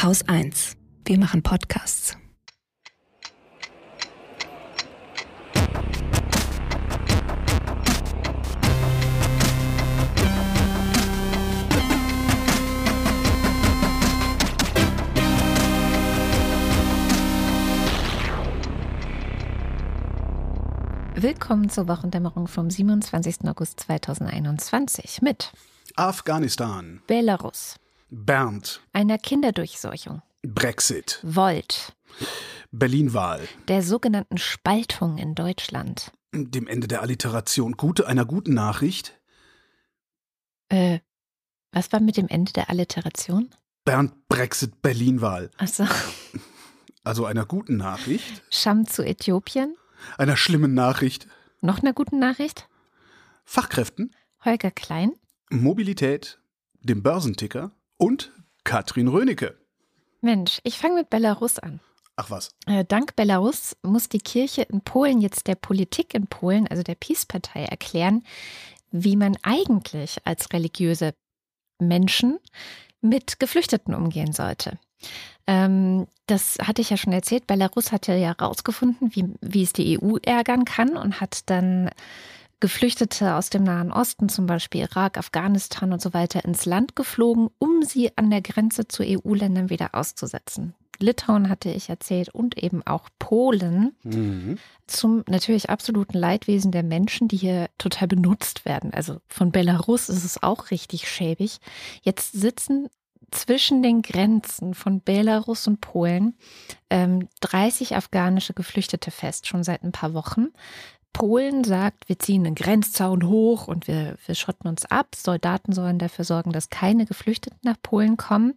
Haus 1. Wir machen Podcasts. Willkommen zur Wochendämmerung vom 27. August 2021 mit Afghanistan, Belarus, Bernd, einer Kinderdurchseuchung, Brexit, Volt, Berlin-Wahl, der sogenannten Spaltung in Deutschland. dem Ende der Alliteration, gute einer guten Nachricht, Äh, was war mit dem Ende der Alliteration? Bernd, Brexit, Berlin-Wahl. Achso, Also einer guten Nachricht, Scham zu Äthiopien. einer schlimmen Nachricht, Noch einer guten Nachricht? Fachkräften, Holger Klein. Mobilität, dem Börsenticker und Katrin Rönecke. Mensch, ich fange mit Belarus an. Ach was. Äh, Dank Belarus muss die Kirche in Polen jetzt der Politik in Polen, also der PiS-Partei, erklären, wie man eigentlich als religiöse Menschen mit Geflüchteten umgehen sollte. Ähm, das hatte ich ja schon erzählt. Belarus hatte ja herausgefunden, wie, wie es die EU ärgern kann und hat dann Geflüchtete aus dem Nahen Osten, zum Beispiel Irak, Afghanistan und so weiter, ins Land geflogen, um sie an der Grenze zu EU-Ländern wieder auszusetzen. Litauen hatte ich erzählt und eben auch Polen Mhm. zum natürlich absoluten Leidwesen der Menschen, die hier total benutzt werden. Also von Belarus ist es auch richtig schäbig. Jetzt sitzen zwischen den Grenzen von Belarus und Polen ähm, 30 afghanische Geflüchtete fest, schon seit ein paar Wochen. Polen sagt, wir ziehen einen Grenzzaun hoch und wir, wir schotten uns ab. Soldaten sollen dafür sorgen, dass keine Geflüchteten nach Polen kommen.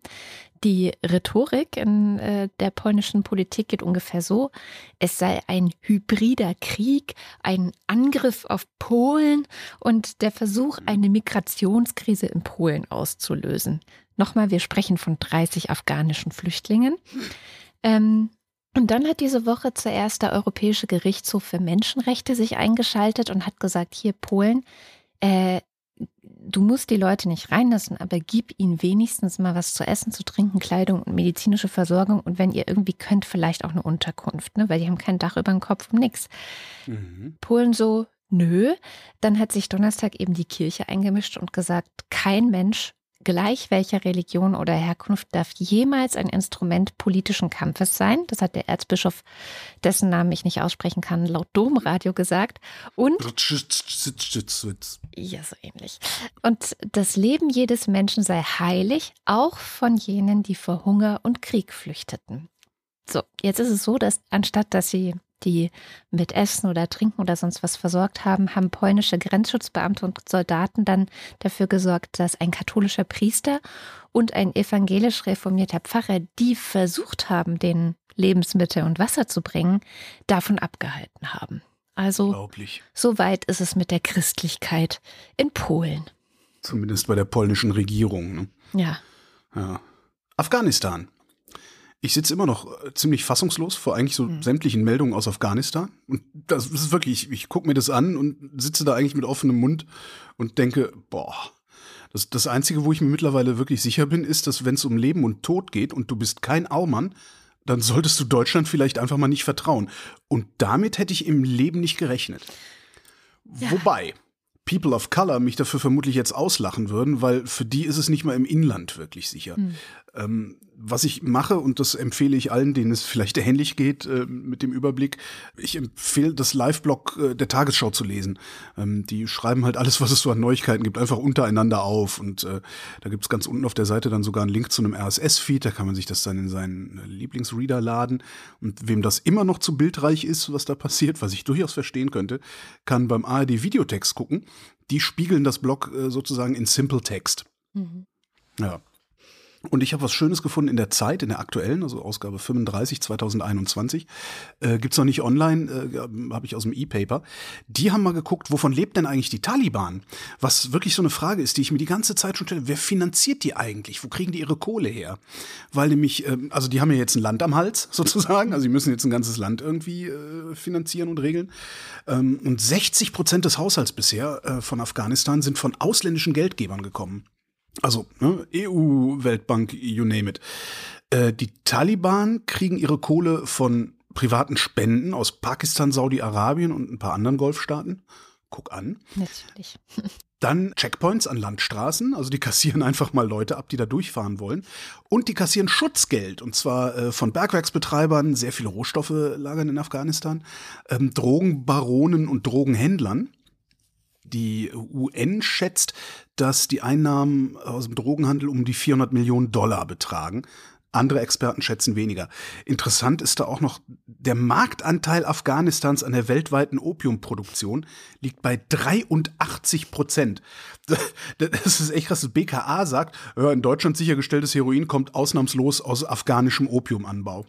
Die Rhetorik in äh, der polnischen Politik geht ungefähr so, es sei ein hybrider Krieg, ein Angriff auf Polen und der Versuch, eine Migrationskrise in Polen auszulösen. Nochmal, wir sprechen von 30 afghanischen Flüchtlingen. Ähm, und dann hat diese Woche zuerst der Europäische Gerichtshof für Menschenrechte sich eingeschaltet und hat gesagt, hier Polen, äh, du musst die Leute nicht reinlassen, aber gib ihnen wenigstens mal was zu essen, zu trinken, Kleidung und medizinische Versorgung und wenn ihr irgendwie könnt, vielleicht auch eine Unterkunft, ne? weil die haben kein Dach über dem Kopf und nix. Mhm. Polen so, nö. Dann hat sich Donnerstag eben die Kirche eingemischt und gesagt, kein Mensch, gleich welcher Religion oder Herkunft, darf jemals ein Instrument politischen Kampfes sein. Das hat der Erzbischof, dessen Namen ich nicht aussprechen kann, laut Domradio gesagt. Und ja, so ähnlich. Und das Leben jedes Menschen sei heilig, auch von jenen, die vor Hunger und Krieg flüchteten. So, jetzt ist es so, dass anstatt dass sie die mit Essen oder Trinken oder sonst was versorgt haben, haben polnische Grenzschutzbeamte und Soldaten dann dafür gesorgt, dass ein katholischer Priester und ein evangelisch reformierter Pfarrer, die versucht haben, den Lebensmittel und Wasser zu bringen, davon abgehalten haben. Also soweit ist es mit der Christlichkeit in Polen. Zumindest bei der polnischen Regierung. Ne? Ja. Ja. Afghanistan. Ich sitze immer noch äh, ziemlich fassungslos vor eigentlich so Hm. sämtlichen Meldungen aus Afghanistan. Und das ist wirklich, ich, ich gucke mir das an und sitze da eigentlich mit offenem Mund und denke, boah. Das, das Einzige, wo ich mir mittlerweile wirklich sicher bin, ist, dass wenn es um Leben und Tod geht und du bist kein Aumann, dann solltest du Deutschland vielleicht einfach mal nicht vertrauen. Und damit hätte ich im Leben nicht gerechnet. Wobei People of Color mich dafür vermutlich jetzt auslachen würden, weil für die ist es nicht mal im Inland wirklich sicher. Ähm, was ich mache, und das empfehle ich allen, denen es vielleicht ähnlich geht äh, mit dem Überblick, ich empfehle das Live-Blog äh, der Tagesschau zu lesen. Ähm, die schreiben halt alles, was es so an Neuigkeiten gibt, einfach untereinander auf. Und äh, da gibt's ganz unten auf der Seite dann sogar einen Link zu einem RSS-Feed, da kann man sich das dann in seinen äh, Lieblingsreader laden. Und wem das immer noch zu bildreich ist, was da passiert, was ich durchaus verstehen könnte, kann beim ARD Videotext gucken. Die spiegeln das Blog äh, sozusagen in Simple Text. Ja. Und ich habe was Schönes gefunden in der Zeit, in der aktuellen, also Ausgabe 35 2021. Äh, gibt's noch nicht online, äh, habe ich aus dem E-Paper. Die haben mal geguckt, wovon lebt denn eigentlich die Taliban? Was wirklich so eine Frage ist, die ich mir die ganze Zeit schon stelle. Wer finanziert die eigentlich? Wo kriegen die ihre Kohle her? Weil nämlich, ähm, also die haben ja jetzt ein Land am Hals sozusagen, also sie müssen jetzt ein ganzes Land irgendwie äh, finanzieren und regeln. Ähm, und 60 Prozent des Haushalts bisher äh, von Afghanistan sind von ausländischen Geldgebern gekommen. Also ne, EU, Weltbank, you name it. Äh, die Taliban kriegen ihre Kohle von privaten Spenden aus Pakistan, Saudi-Arabien und ein paar anderen Golfstaaten. Guck an. Natürlich. Dann Checkpoints an Landstraßen, also die kassieren einfach mal Leute ab, die da durchfahren wollen. Und die kassieren Schutzgeld, und zwar äh, von Bergwerksbetreibern, sehr viele Rohstoffe lagern in Afghanistan, ähm, Drogenbaronen und Drogenhändlern. Die UN schätzt, dass die Einnahmen aus dem Drogenhandel um die 400 Millionen Dollar betragen. Andere Experten schätzen weniger. Interessant ist da auch noch, der Marktanteil Afghanistans an der weltweiten Opiumproduktion liegt bei 83 Prozent. Das ist echt krass. Das BKA sagt, in Deutschland sichergestelltes Heroin kommt ausnahmslos aus afghanischem Opiumanbau.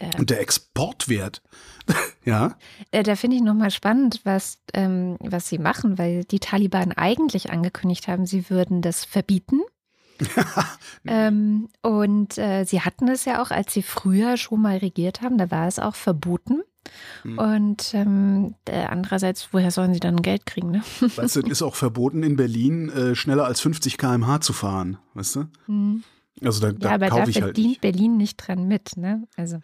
Der Und der Exportwert, ja. Äh, da finde ich nochmal spannend, was, ähm, was sie machen, weil die Taliban eigentlich angekündigt haben, sie würden das verbieten. ähm, und äh, sie hatten es ja auch, als sie früher schon mal regiert haben, da war es auch verboten. Mhm. Und ähm, andererseits, woher sollen sie dann Geld kriegen? Ne? Weißt du, es ist auch verboten in Berlin, äh, schneller als 50 km/h zu fahren, weißt du? Mhm. Also da, da ja, aber da verdient halt nicht. Berlin nicht dran mit, ne? Also.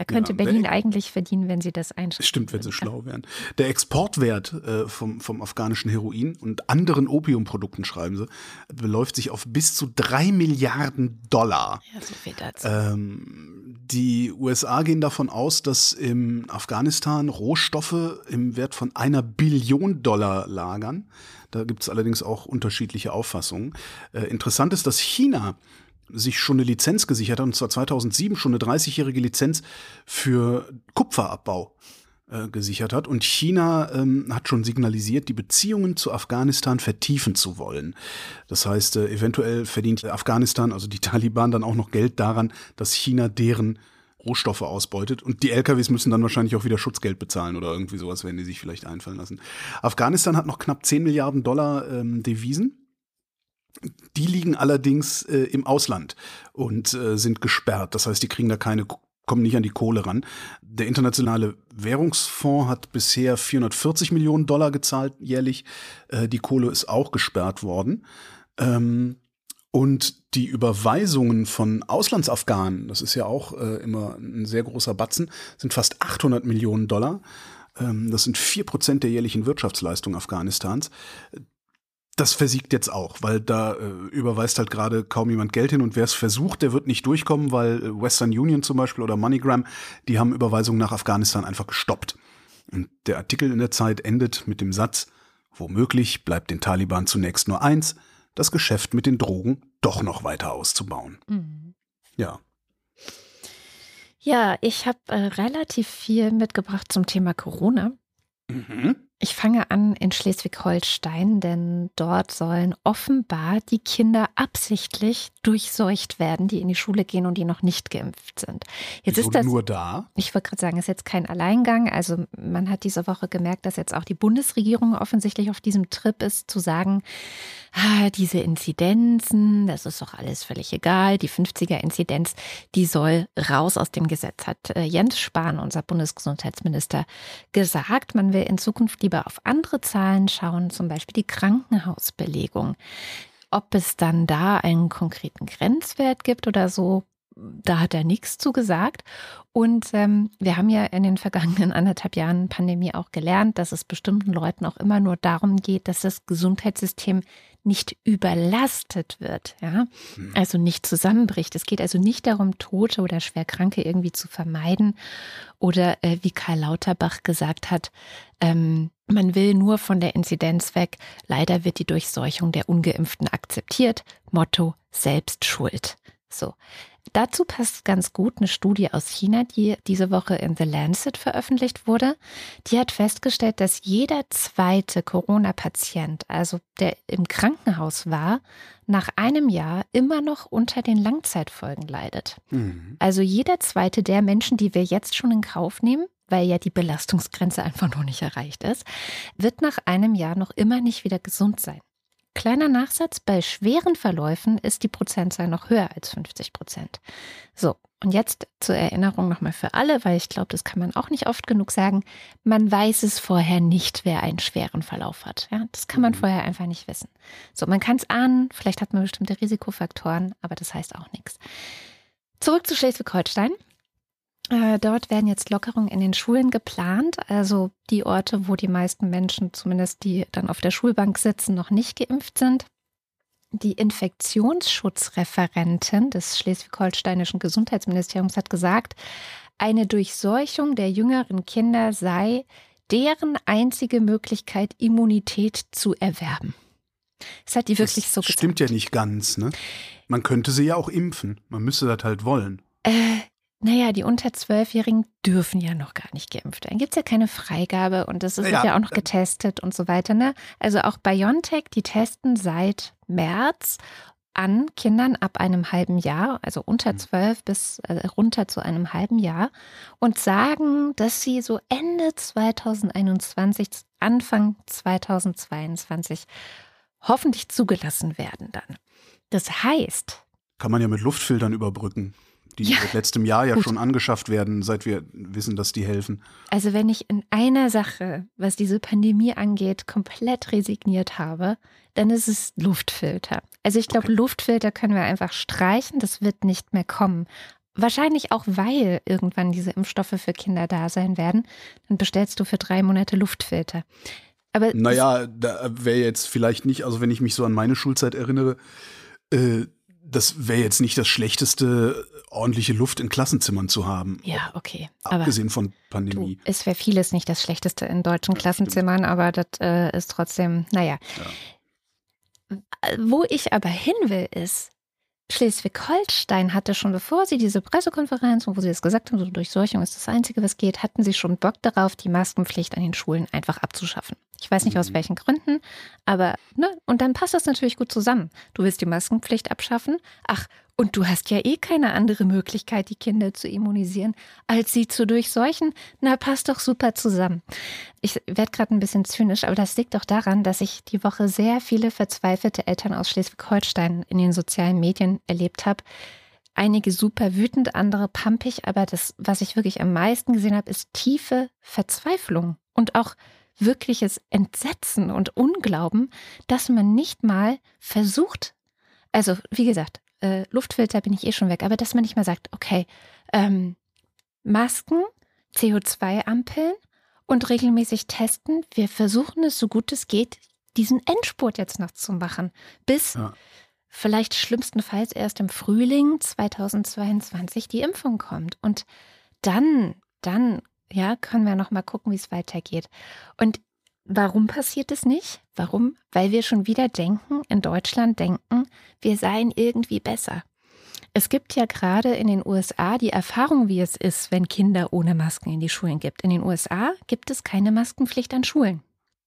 Da könnte ja, Berlin eigentlich verdienen, wenn sie das einschätzen. Stimmt, wenn sie schlau wären. Der Exportwert äh, vom, vom afghanischen Heroin und anderen Opiumprodukten, schreiben sie, beläuft sich auf bis zu drei Milliarden Dollar. Ja, so viel dazu. Ähm, die USA gehen davon aus, dass im Afghanistan Rohstoffe im Wert von einer Billion Dollar lagern. Da gibt es allerdings auch unterschiedliche Auffassungen. Äh, interessant ist, dass China sich schon eine Lizenz gesichert hat, und zwar 2007 schon eine 30-jährige Lizenz für Kupferabbau äh, gesichert hat. Und China ähm, hat schon signalisiert, die Beziehungen zu Afghanistan vertiefen zu wollen. Das heißt, äh, eventuell verdient Afghanistan, also die Taliban, dann auch noch Geld daran, dass China deren Rohstoffe ausbeutet. Und die LKWs müssen dann wahrscheinlich auch wieder Schutzgeld bezahlen oder irgendwie sowas, werden die sich vielleicht einfallen lassen. Afghanistan hat noch knapp 10 Milliarden Dollar ähm, Devisen. Die liegen allerdings äh, im Ausland und äh, sind gesperrt. Das heißt, die kriegen da keine, kommen nicht an die Kohle ran. Der internationale Währungsfonds hat bisher 440 Millionen Dollar gezahlt jährlich. Äh, die Kohle ist auch gesperrt worden. Ähm, und die Überweisungen von Auslandsafghanen, das ist ja auch äh, immer ein sehr großer Batzen, sind fast 800 Millionen Dollar. Ähm, das sind vier Prozent der jährlichen Wirtschaftsleistung Afghanistans das versiegt jetzt auch, weil da äh, überweist halt gerade kaum jemand Geld hin und wer es versucht, der wird nicht durchkommen, weil äh, Western Union zum Beispiel oder MoneyGram, die haben Überweisungen nach Afghanistan einfach gestoppt. Und der Artikel in der Zeit endet mit dem Satz, womöglich bleibt den Taliban zunächst nur eins, das Geschäft mit den Drogen doch noch weiter auszubauen. Mhm. Ja. Ja, ich habe äh, relativ viel mitgebracht zum Thema Corona. Mhm. Ich fange an in Schleswig-Holstein, denn dort sollen offenbar die Kinder absichtlich durchseucht werden, die in die Schule gehen und die noch nicht geimpft sind. Jetzt ist das nur da. Ich wollte gerade sagen, es ist jetzt kein Alleingang. Also man hat diese Woche gemerkt, dass jetzt auch die Bundesregierung offensichtlich auf diesem Trip ist, zu sagen, ah, diese Inzidenzen, das ist doch alles völlig egal. Die 50er-Inzidenz, die soll raus aus dem Gesetz, hat äh, Jens Spahn, unser Bundesgesundheitsminister, gesagt. Man will in Zukunft die lieber auf andere Zahlen schauen, zum Beispiel die Krankenhausbelegung. Ob es dann da einen konkreten Grenzwert gibt oder so, da hat er nichts zu gesagt. Und ähm, wir haben ja in den vergangenen anderthalb Jahren Pandemie auch gelernt, dass es bestimmten Leuten auch immer nur darum geht, dass das Gesundheitssystem nicht überlastet wird, ja, also nicht zusammenbricht. Es geht also nicht darum, Tote oder Schwerkranke irgendwie zu vermeiden oder äh, wie Karl Lauterbach gesagt hat, ähm, man will nur von der Inzidenz weg. Leider wird die Durchseuchung der Ungeimpften akzeptiert. Motto Selbstschuld. So. Dazu passt ganz gut eine Studie aus China, die diese Woche in The Lancet veröffentlicht wurde. Die hat festgestellt, dass jeder zweite Corona-Patient, also der im Krankenhaus war, nach einem Jahr immer noch unter den Langzeitfolgen leidet. Mhm. Also jeder zweite der Menschen, die wir jetzt schon in Kauf nehmen, weil ja die Belastungsgrenze einfach noch nicht erreicht ist, wird nach einem Jahr noch immer nicht wieder gesund sein. Kleiner Nachsatz, bei schweren Verläufen ist die Prozentzahl noch höher als 50 Prozent. So, und jetzt zur Erinnerung nochmal für alle, weil ich glaube, das kann man auch nicht oft genug sagen. Man weiß es vorher nicht, wer einen schweren Verlauf hat. Ja, das kann man mhm. vorher einfach nicht wissen. So, man kann es ahnen, vielleicht hat man bestimmte Risikofaktoren, aber das heißt auch nichts. Zurück zu Schleswig-Holstein. Äh, dort werden jetzt Lockerungen in den Schulen geplant. Also die Orte, wo die meisten Menschen, zumindest die dann auf der Schulbank sitzen, noch nicht geimpft sind. Die Infektionsschutzreferentin des schleswig-holsteinischen Gesundheitsministeriums hat gesagt, eine Durchseuchung der jüngeren Kinder sei deren einzige Möglichkeit, Immunität zu erwerben. Das hat die wirklich das so gesagt. Stimmt ja nicht ganz, ne? Man könnte sie ja auch impfen. Man müsste das halt wollen. Äh, naja, die unter Zwölfjährigen dürfen ja noch gar nicht geimpft werden. Gibt es ja keine Freigabe und das ist ja, ja auch noch getestet und so weiter. Ne? Also auch BioNTech, die testen seit März an Kindern ab einem halben Jahr, also unter hm. zwölf bis äh, runter zu einem halben Jahr und sagen, dass sie so Ende 2021, Anfang 2022 hoffentlich zugelassen werden dann. Das heißt. Kann man ja mit Luftfiltern überbrücken die ja, seit letztem Jahr ja gut. schon angeschafft werden, seit wir wissen, dass die helfen. Also wenn ich in einer Sache, was diese Pandemie angeht, komplett resigniert habe, dann ist es Luftfilter. Also ich glaube, okay. Luftfilter können wir einfach streichen, das wird nicht mehr kommen. Wahrscheinlich auch, weil irgendwann diese Impfstoffe für Kinder da sein werden. Dann bestellst du für drei Monate Luftfilter. Aber naja, da wäre jetzt vielleicht nicht, also wenn ich mich so an meine Schulzeit erinnere, äh, das wäre jetzt nicht das schlechteste, ordentliche Luft in Klassenzimmern zu haben. Ja, okay. Abgesehen von Pandemie. Du, es wäre vieles nicht das Schlechteste in deutschen ja, Klassenzimmern, stimmt. aber das äh, ist trotzdem, naja. Ja. Wo ich aber hin will, ist, Schleswig-Holstein hatte schon, bevor sie diese Pressekonferenz wo sie das gesagt haben, so Durchseuchung ist das Einzige, was geht, hatten sie schon Bock darauf, die Maskenpflicht an den Schulen einfach abzuschaffen. Ich weiß nicht aus mhm. welchen Gründen, aber, ne, und dann passt das natürlich gut zusammen. Du willst die Maskenpflicht abschaffen. Ach, und du hast ja eh keine andere Möglichkeit, die Kinder zu immunisieren, als sie zu durchseuchen. Na, passt doch super zusammen. Ich werde gerade ein bisschen zynisch, aber das liegt doch daran, dass ich die Woche sehr viele verzweifelte Eltern aus Schleswig-Holstein in den sozialen Medien erlebt habe. Einige super wütend, andere pampig, aber das, was ich wirklich am meisten gesehen habe, ist tiefe Verzweiflung und auch wirkliches Entsetzen und Unglauben, dass man nicht mal versucht, also wie gesagt, äh, Luftfilter bin ich eh schon weg, aber dass man nicht mal sagt, okay, ähm, Masken, CO2-Ampeln und regelmäßig testen. Wir versuchen es so gut es geht, diesen Endspurt jetzt noch zu machen, bis ja. vielleicht schlimmstenfalls erst im Frühling 2022 die Impfung kommt. Und dann, dann, ja, können wir noch mal gucken, wie es weitergeht. Und Warum passiert es nicht? Warum? Weil wir schon wieder denken, in Deutschland denken, wir seien irgendwie besser. Es gibt ja gerade in den USA die Erfahrung, wie es ist, wenn Kinder ohne Masken in die Schulen gibt. In den USA gibt es keine Maskenpflicht an Schulen.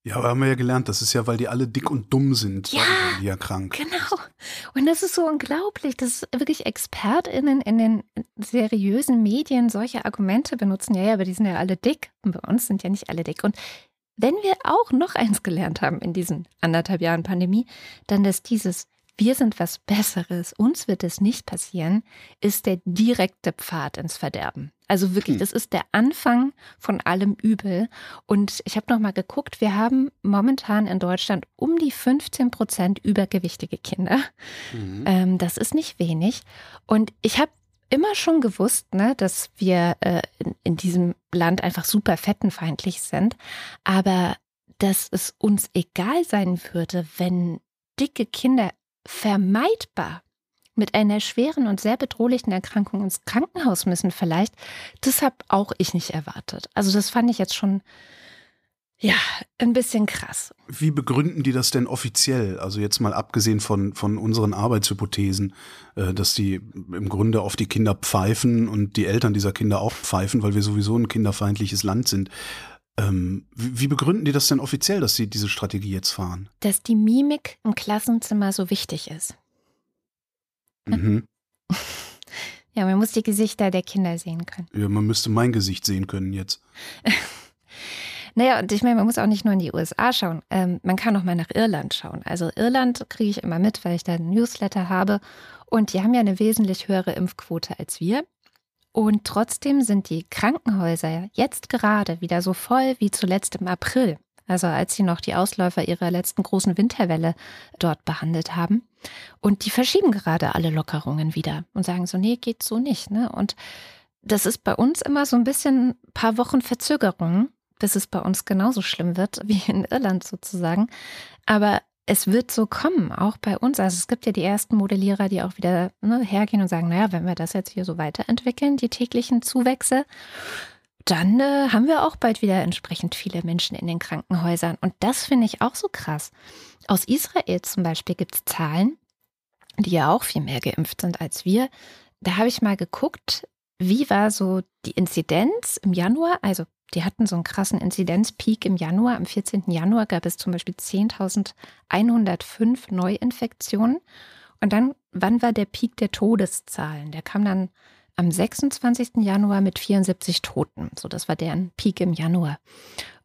Ja, aber haben wir ja gelernt, das ist ja, weil die alle dick und dumm sind. Ja, die ja krank. Genau. Und das ist so unglaublich, dass wirklich ExpertInnen in den seriösen Medien solche Argumente benutzen. Ja, ja, aber die sind ja alle dick. Und bei uns sind ja nicht alle dick. Und wenn wir auch noch eins gelernt haben in diesen anderthalb Jahren Pandemie, dann dass dieses wir sind was Besseres, uns wird es nicht passieren, ist der direkte Pfad ins Verderben. Also wirklich, hm. das ist der Anfang von allem Übel. Und ich habe noch mal geguckt, wir haben momentan in Deutschland um die 15 Prozent übergewichtige Kinder. Mhm. Ähm, das ist nicht wenig. Und ich habe immer schon gewusst, ne, dass wir äh, in, in diesem Land einfach super fettenfeindlich sind, aber dass es uns egal sein würde, wenn dicke Kinder vermeidbar mit einer schweren und sehr bedrohlichen Erkrankung ins Krankenhaus müssen vielleicht, das habe auch ich nicht erwartet. Also das fand ich jetzt schon ja, ein bisschen krass. Wie begründen die das denn offiziell? Also jetzt mal abgesehen von, von unseren Arbeitshypothesen, äh, dass die im Grunde auf die Kinder pfeifen und die Eltern dieser Kinder auch pfeifen, weil wir sowieso ein kinderfeindliches Land sind. Ähm, wie, wie begründen die das denn offiziell, dass sie diese Strategie jetzt fahren? Dass die Mimik im Klassenzimmer so wichtig ist. Mhm. Ja, man muss die Gesichter der Kinder sehen können. Ja, man müsste mein Gesicht sehen können jetzt. Naja, und ich meine, man muss auch nicht nur in die USA schauen. Ähm, man kann auch mal nach Irland schauen. Also Irland kriege ich immer mit, weil ich da ein Newsletter habe. Und die haben ja eine wesentlich höhere Impfquote als wir. Und trotzdem sind die Krankenhäuser jetzt gerade wieder so voll wie zuletzt im April. also als sie noch die Ausläufer ihrer letzten großen Winterwelle dort behandelt haben. Und die verschieben gerade alle Lockerungen wieder und sagen so, nee, geht so nicht. Ne? Und das ist bei uns immer so ein bisschen ein paar Wochen Verzögerung, bis es bei uns genauso schlimm wird wie in Irland sozusagen. Aber es wird so kommen, auch bei uns. Also es gibt ja die ersten Modellierer, die auch wieder ne, hergehen und sagen, naja, wenn wir das jetzt hier so weiterentwickeln, die täglichen Zuwächse, dann äh, haben wir auch bald wieder entsprechend viele Menschen in den Krankenhäusern. Und das finde ich auch so krass. Aus Israel zum Beispiel gibt es Zahlen, die ja auch viel mehr geimpft sind als wir. Da habe ich mal geguckt, wie war so die Inzidenz im Januar? Also die hatten so einen krassen Inzidenzpeak im Januar. Am 14. Januar gab es zum Beispiel 10.105 Neuinfektionen. Und dann, wann war der Peak der Todeszahlen? Der kam dann am 26. Januar mit 74 Toten. So, das war deren Peak im Januar.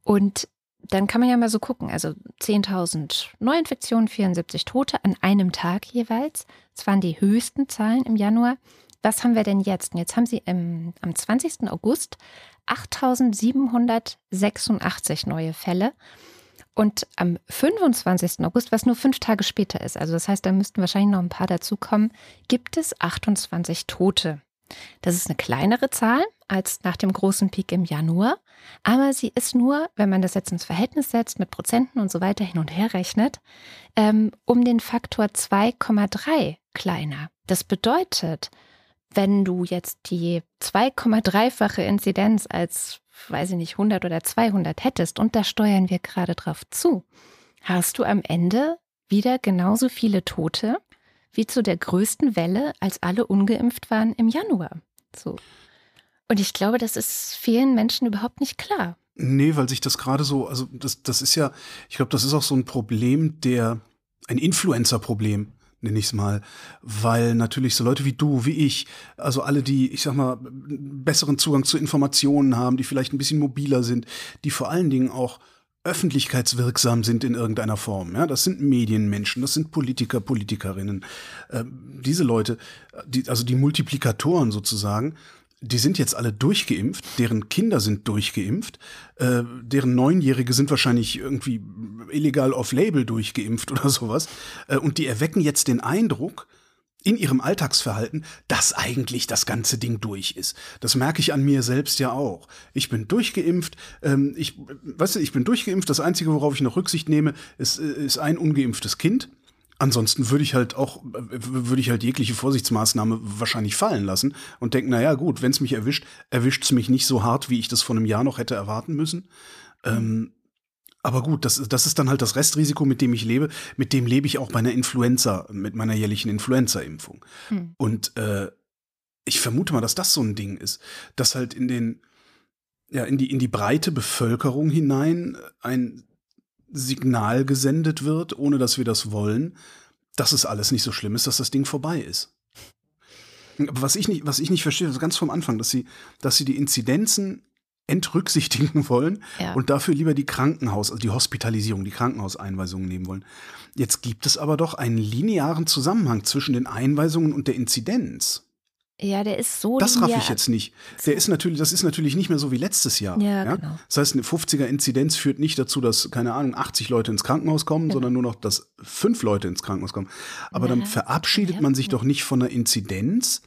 Und dann kann man ja mal so gucken. Also 10.000 Neuinfektionen, 74 Tote an einem Tag jeweils. Das waren die höchsten Zahlen im Januar. Was haben wir denn jetzt? Und jetzt haben sie im, am 20. August 8.786 neue Fälle. Und am 25. August, was nur fünf Tage später ist, also das heißt, da müssten wahrscheinlich noch ein paar dazukommen, gibt es 28 Tote. Das ist eine kleinere Zahl als nach dem großen Peak im Januar, aber sie ist nur, wenn man das jetzt ins Verhältnis setzt, mit Prozenten und so weiter hin und her rechnet, ähm, um den Faktor 2,3 kleiner. Das bedeutet, wenn du jetzt die 2,3-fache Inzidenz als, weiß ich nicht, 100 oder 200 hättest, und da steuern wir gerade drauf zu, hast du am Ende wieder genauso viele Tote wie zu der größten Welle, als alle ungeimpft waren im Januar. So. Und ich glaube, das ist vielen Menschen überhaupt nicht klar. Nee, weil sich das gerade so, also das, das ist ja, ich glaube, das ist auch so ein Problem der, ein Influencer-Problem nenne ich es mal, weil natürlich so Leute wie du, wie ich, also alle, die, ich sag mal, besseren Zugang zu Informationen haben, die vielleicht ein bisschen mobiler sind, die vor allen Dingen auch öffentlichkeitswirksam sind in irgendeiner Form. Ja, das sind Medienmenschen, das sind Politiker, Politikerinnen. Äh, diese Leute, die, also die Multiplikatoren sozusagen, die sind jetzt alle durchgeimpft, deren Kinder sind durchgeimpft, äh, deren Neunjährige sind wahrscheinlich irgendwie illegal off-label durchgeimpft oder sowas. Äh, und die erwecken jetzt den Eindruck, in ihrem Alltagsverhalten, dass eigentlich das ganze Ding durch ist. Das merke ich an mir selbst ja auch. Ich bin durchgeimpft, ähm, ich, weißt du, ich bin durchgeimpft. Das Einzige, worauf ich noch Rücksicht nehme, ist, äh, ist ein ungeimpftes Kind. Ansonsten würde ich halt auch, würde ich halt jegliche Vorsichtsmaßnahme wahrscheinlich fallen lassen und denken, naja, gut, wenn es mich erwischt, erwischt es mich nicht so hart, wie ich das vor einem Jahr noch hätte erwarten müssen. Ähm, aber gut, das, das ist dann halt das Restrisiko, mit dem ich lebe. Mit dem lebe ich auch bei einer Influenza, mit meiner jährlichen Influenza-Impfung. Hm. Und äh, ich vermute mal, dass das so ein Ding ist, dass halt in den, ja, in die, in die breite Bevölkerung hinein ein Signal gesendet wird, ohne dass wir das wollen, dass es alles nicht so schlimm ist, dass das Ding vorbei ist. Aber was ich nicht, was ich nicht verstehe, also ganz vom Anfang, dass sie, dass sie die Inzidenzen entrücksichtigen wollen ja. und dafür lieber die Krankenhaus, also die Hospitalisierung, die Krankenhauseinweisungen nehmen wollen. Jetzt gibt es aber doch einen linearen Zusammenhang zwischen den Einweisungen und der Inzidenz. Ja, der ist so. Das raff ich jetzt nicht. Der ist natürlich, das ist natürlich nicht mehr so wie letztes Jahr. Ja, ja? Genau. Das heißt, eine 50er-Inzidenz führt nicht dazu, dass, keine Ahnung, 80 Leute ins Krankenhaus kommen, genau. sondern nur noch, dass fünf Leute ins Krankenhaus kommen. Aber ja, dann verabschiedet man sich doch nicht von einer Inzidenz,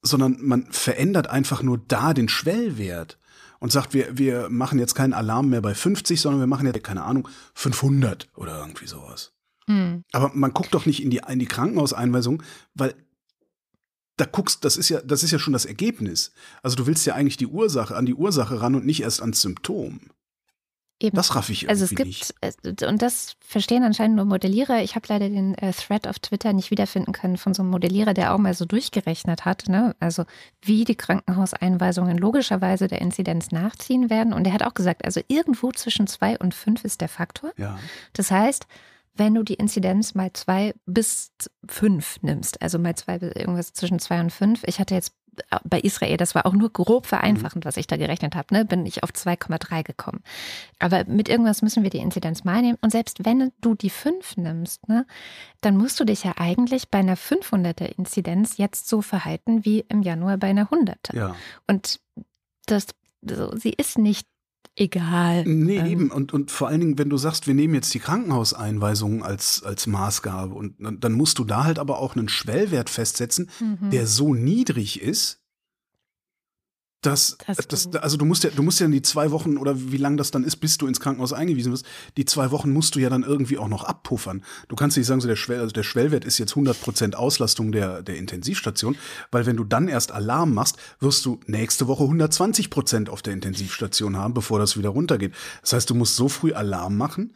sondern man verändert einfach nur da den Schwellwert und sagt, wir, wir machen jetzt keinen Alarm mehr bei 50, sondern wir machen jetzt, keine Ahnung, 500 oder irgendwie sowas. Hm. Aber man guckt doch nicht in die, in die Krankenhauseinweisung, weil da guckst, das ist ja, das ist ja schon das Ergebnis. Also du willst ja eigentlich die Ursache, an die Ursache ran und nicht erst ans Symptom. Eben. Das raff ich irgendwie Also es gibt, nicht. und das verstehen anscheinend nur Modellierer. Ich habe leider den äh, Thread auf Twitter nicht wiederfinden können von so einem Modellierer, der auch mal so durchgerechnet hat, ne? also wie die Krankenhauseinweisungen logischerweise der Inzidenz nachziehen werden. Und er hat auch gesagt, also irgendwo zwischen zwei und fünf ist der Faktor. Ja. Das heißt, wenn du die Inzidenz mal zwei bis fünf nimmst, also mal zwei bis irgendwas zwischen zwei und fünf. Ich hatte jetzt äh, bei Israel, das war auch nur grob vereinfachend, was ich da gerechnet habe, ne, bin ich auf 2,3 gekommen. Aber mit irgendwas müssen wir die Inzidenz mal nehmen. Und selbst wenn du die fünf nimmst, ne, dann musst du dich ja eigentlich bei einer 500er Inzidenz jetzt so verhalten wie im Januar bei einer 100er. Ja. Und das, so, sie ist nicht egal. Nee, Ähm, eben. Und, und vor allen Dingen, wenn du sagst, wir nehmen jetzt die Krankenhauseinweisungen als, als Maßgabe und dann, dann musst du da halt aber auch einen Schwellwert festsetzen, mhm. der so niedrig ist, das, du- also du musst ja, du musst ja in die zwei Wochen oder wie lang das dann ist, bis du ins Krankenhaus eingewiesen wirst, die zwei Wochen musst du ja dann irgendwie auch noch abpuffern. Du kannst nicht sagen, so der, Schwell, also der Schwellwert ist jetzt 100% Auslastung der, der Intensivstation, weil wenn du dann erst Alarm machst, wirst du nächste Woche 120% auf der Intensivstation haben, bevor das wieder runtergeht. Das heißt, du musst so früh Alarm machen,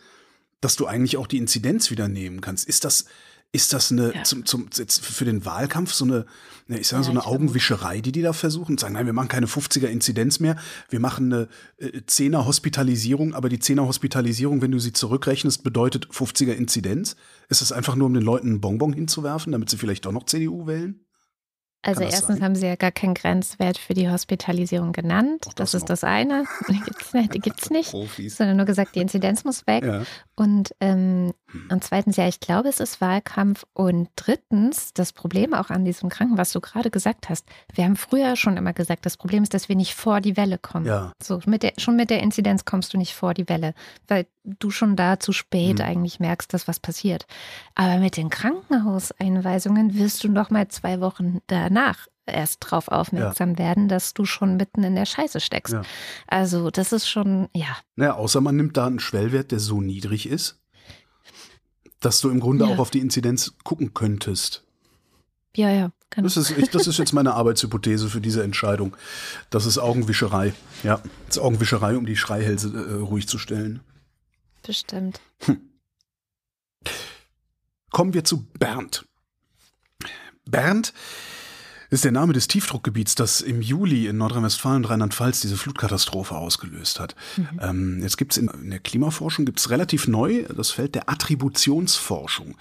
dass du eigentlich auch die Inzidenz wieder nehmen kannst. Ist das, ist das eine, Ja. zum, zum, jetzt für den Wahlkampf so eine, ne, ich sag mal, Ja, so eine. Augenwischerei, die die da versuchen? Sagen, nein, wir machen keine 50er Inzidenz mehr, wir machen eine äh, 10er Hospitalisierung, aber die 10er Hospitalisierung, wenn du sie zurückrechnest, bedeutet 50er Inzidenz? Ist das einfach nur, um den Leuten einen Bonbon hinzuwerfen, damit sie vielleicht doch noch CDU wählen? Also erstens sein? haben sie ja gar keinen Grenzwert für die Hospitalisierung genannt. Auch Das, das ist das eine. Die gibt's nicht. Die gibt's nicht. Profis. Sondern nur gesagt, die Inzidenz muss weg. Ja. Und, ähm, Hm. und zweitens, ja, ich glaube, es ist Wahlkampf. Und drittens, das Problem auch an diesem Kranken, was du gerade gesagt hast. Wir haben früher schon immer gesagt, das Problem ist, dass wir nicht vor die Welle kommen. Ja. So, mit der, schon mit der Inzidenz kommst du nicht vor die Welle, weil du schon da zu spät Hm. eigentlich merkst, dass was passiert. Aber mit den Krankenhauseinweisungen wirst du noch mal zwei Wochen danach erst drauf aufmerksam werden, dass du schon mitten in der Scheiße steckst. Ja. Also das ist schon, ja, Naja, außer man nimmt da einen Schwellwert, der so niedrig ist, dass du im Grunde Ja. auch auf die Inzidenz gucken könntest. ja, ja. Genau. Das ist, ich, das ist jetzt meine Arbeitshypothese für diese Entscheidung. Das ist Augenwischerei. Ja, das ist Augenwischerei, um die Schreihälse äh, ruhig zu stellen. Bestimmt. Kommen wir zu Bernd. Bernd ist der Name des Tiefdruckgebiets, das im Juli in Nordrhein-Westfalen und Rheinland-Pfalz diese Flutkatastrophe ausgelöst hat. Ähm, jetzt gibt es in, in der Klimaforschung gibt's relativ neu das Feld der Attributionsforschung.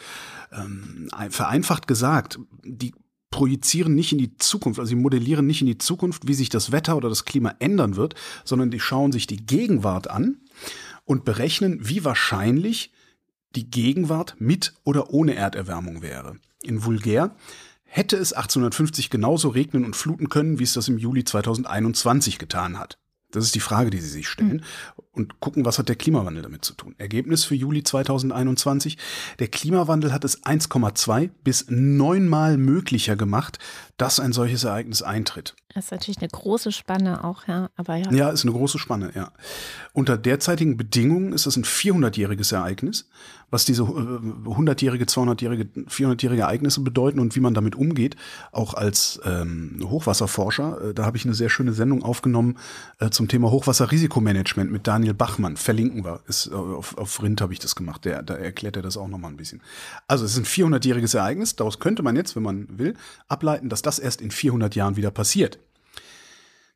Ähm, ein- vereinfacht gesagt, die projizieren nicht in die Zukunft, also sie modellieren nicht in die Zukunft, wie sich das Wetter oder das Klima ändern wird, sondern die schauen sich die Gegenwart an und berechnen, wie wahrscheinlich die Gegenwart mit oder ohne Erderwärmung wäre. In Vulgär hätte es 1850 genauso regnen und fluten können, wie es das im Juli 2021 getan hat. Das ist die Frage, die Sie sich stellen. Und gucken, was hat der Klimawandel damit zu tun. Ergebnis für Juli 2021. Der Klimawandel hat es 1,2 bis neunmal möglicher gemacht, dass ein solches Ereignis eintritt. Das ist natürlich eine große Spanne auch, ja. Aber ja. Ja, ist eine große Spanne, ja. Unter derzeitigen Bedingungen ist es ein 400-jähriges Ereignis, was diese äh, 100-jährige, 200-jährige, 400-jährige Ereignisse bedeuten und wie man damit umgeht, auch als ähm, Hochwasserforscher. Äh, da habe ich eine sehr schöne Sendung aufgenommen äh, zum Thema Hochwasserrisikomanagement mit Daniel Bachmann. Verlinken wir. Ist, äh, auf, auf Rind habe ich das gemacht. Der, da erklärt er das auch nochmal ein bisschen. Also es ist ein 400-jähriges Ereignis. Daraus könnte man jetzt, wenn man will, ableiten, dass das erst in 400 Jahren wieder passiert.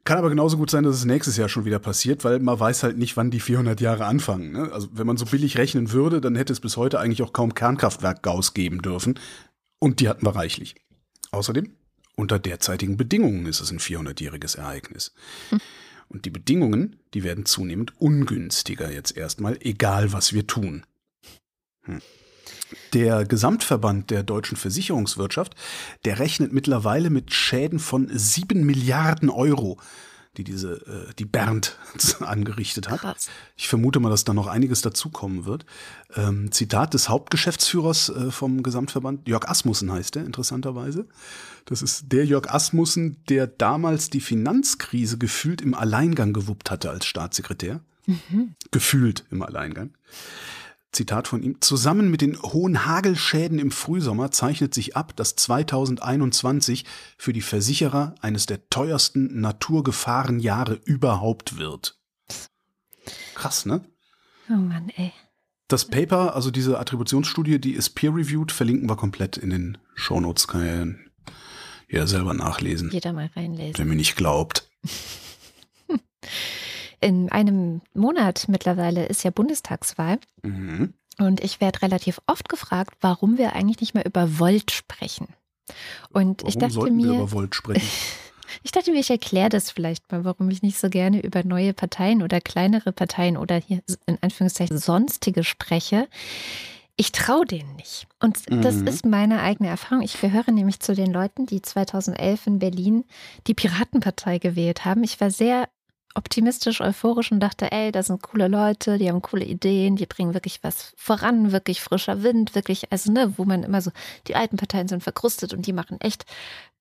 Kann aber genauso gut sein, dass es nächstes Jahr schon wieder passiert, weil man weiß halt nicht, wann die 400 Jahre anfangen. Ne? Also wenn man so billig rechnen würde, dann hätte es bis heute eigentlich auch kaum Kernkraftwerk-Gaus geben dürfen. Und die hatten wir reichlich. Außerdem, unter derzeitigen Bedingungen ist es ein 400-jähriges Ereignis. Und die Bedingungen, die werden zunehmend ungünstiger jetzt erstmal, egal was wir tun. Hm. Der Gesamtverband der deutschen Versicherungswirtschaft, der rechnet mittlerweile mit Schäden von sieben Milliarden Euro, die diese, äh, die Bernd angerichtet hat. Krass. Ich vermute mal, dass da noch einiges dazukommen wird. Ähm, Zitat des Hauptgeschäftsführers äh, vom Gesamtverband, Jörg Asmussen heißt er, interessanterweise. Das ist der Jörg Asmussen, der damals die Finanzkrise gefühlt im Alleingang gewuppt hatte als Staatssekretär. Gefühlt im Alleingang. Zitat von ihm. Zusammen mit den hohen Hagelschäden im Frühsommer zeichnet sich ab, dass 2021 für die Versicherer eines der teuersten Naturgefahrenjahre überhaupt wird. Krass, ne? Oh Mann, ey. Das Paper, also diese Attributionsstudie, die ist peer-reviewed, verlinken wir komplett in den Shownotes, kann ja jeder selber nachlesen, Jeder mal reinlesen. der mir nicht glaubt. In einem Monat mittlerweile ist ja Bundestagswahl. Mhm. Und ich werde relativ oft gefragt, warum wir eigentlich nicht mehr über Volt sprechen. Und Warum ich dachte sollten wir mir, über Volt sprechen? ich dachte mir, ich erkläre das vielleicht mal, warum ich nicht so gerne über neue Parteien oder kleinere Parteien oder hier in Anführungszeichen sonstige spreche. Ich traue denen nicht. Und das Mhm. ist meine eigene Erfahrung. Ich gehöre nämlich zu den Leuten, die 2011 in Berlin die Piratenpartei gewählt haben. Ich war sehr optimistisch, euphorisch und dachte, ey, da sind coole Leute, die haben coole Ideen, die bringen wirklich was voran, wirklich frischer Wind, wirklich, also ne, wo man immer so, die alten Parteien sind verkrustet und die machen echt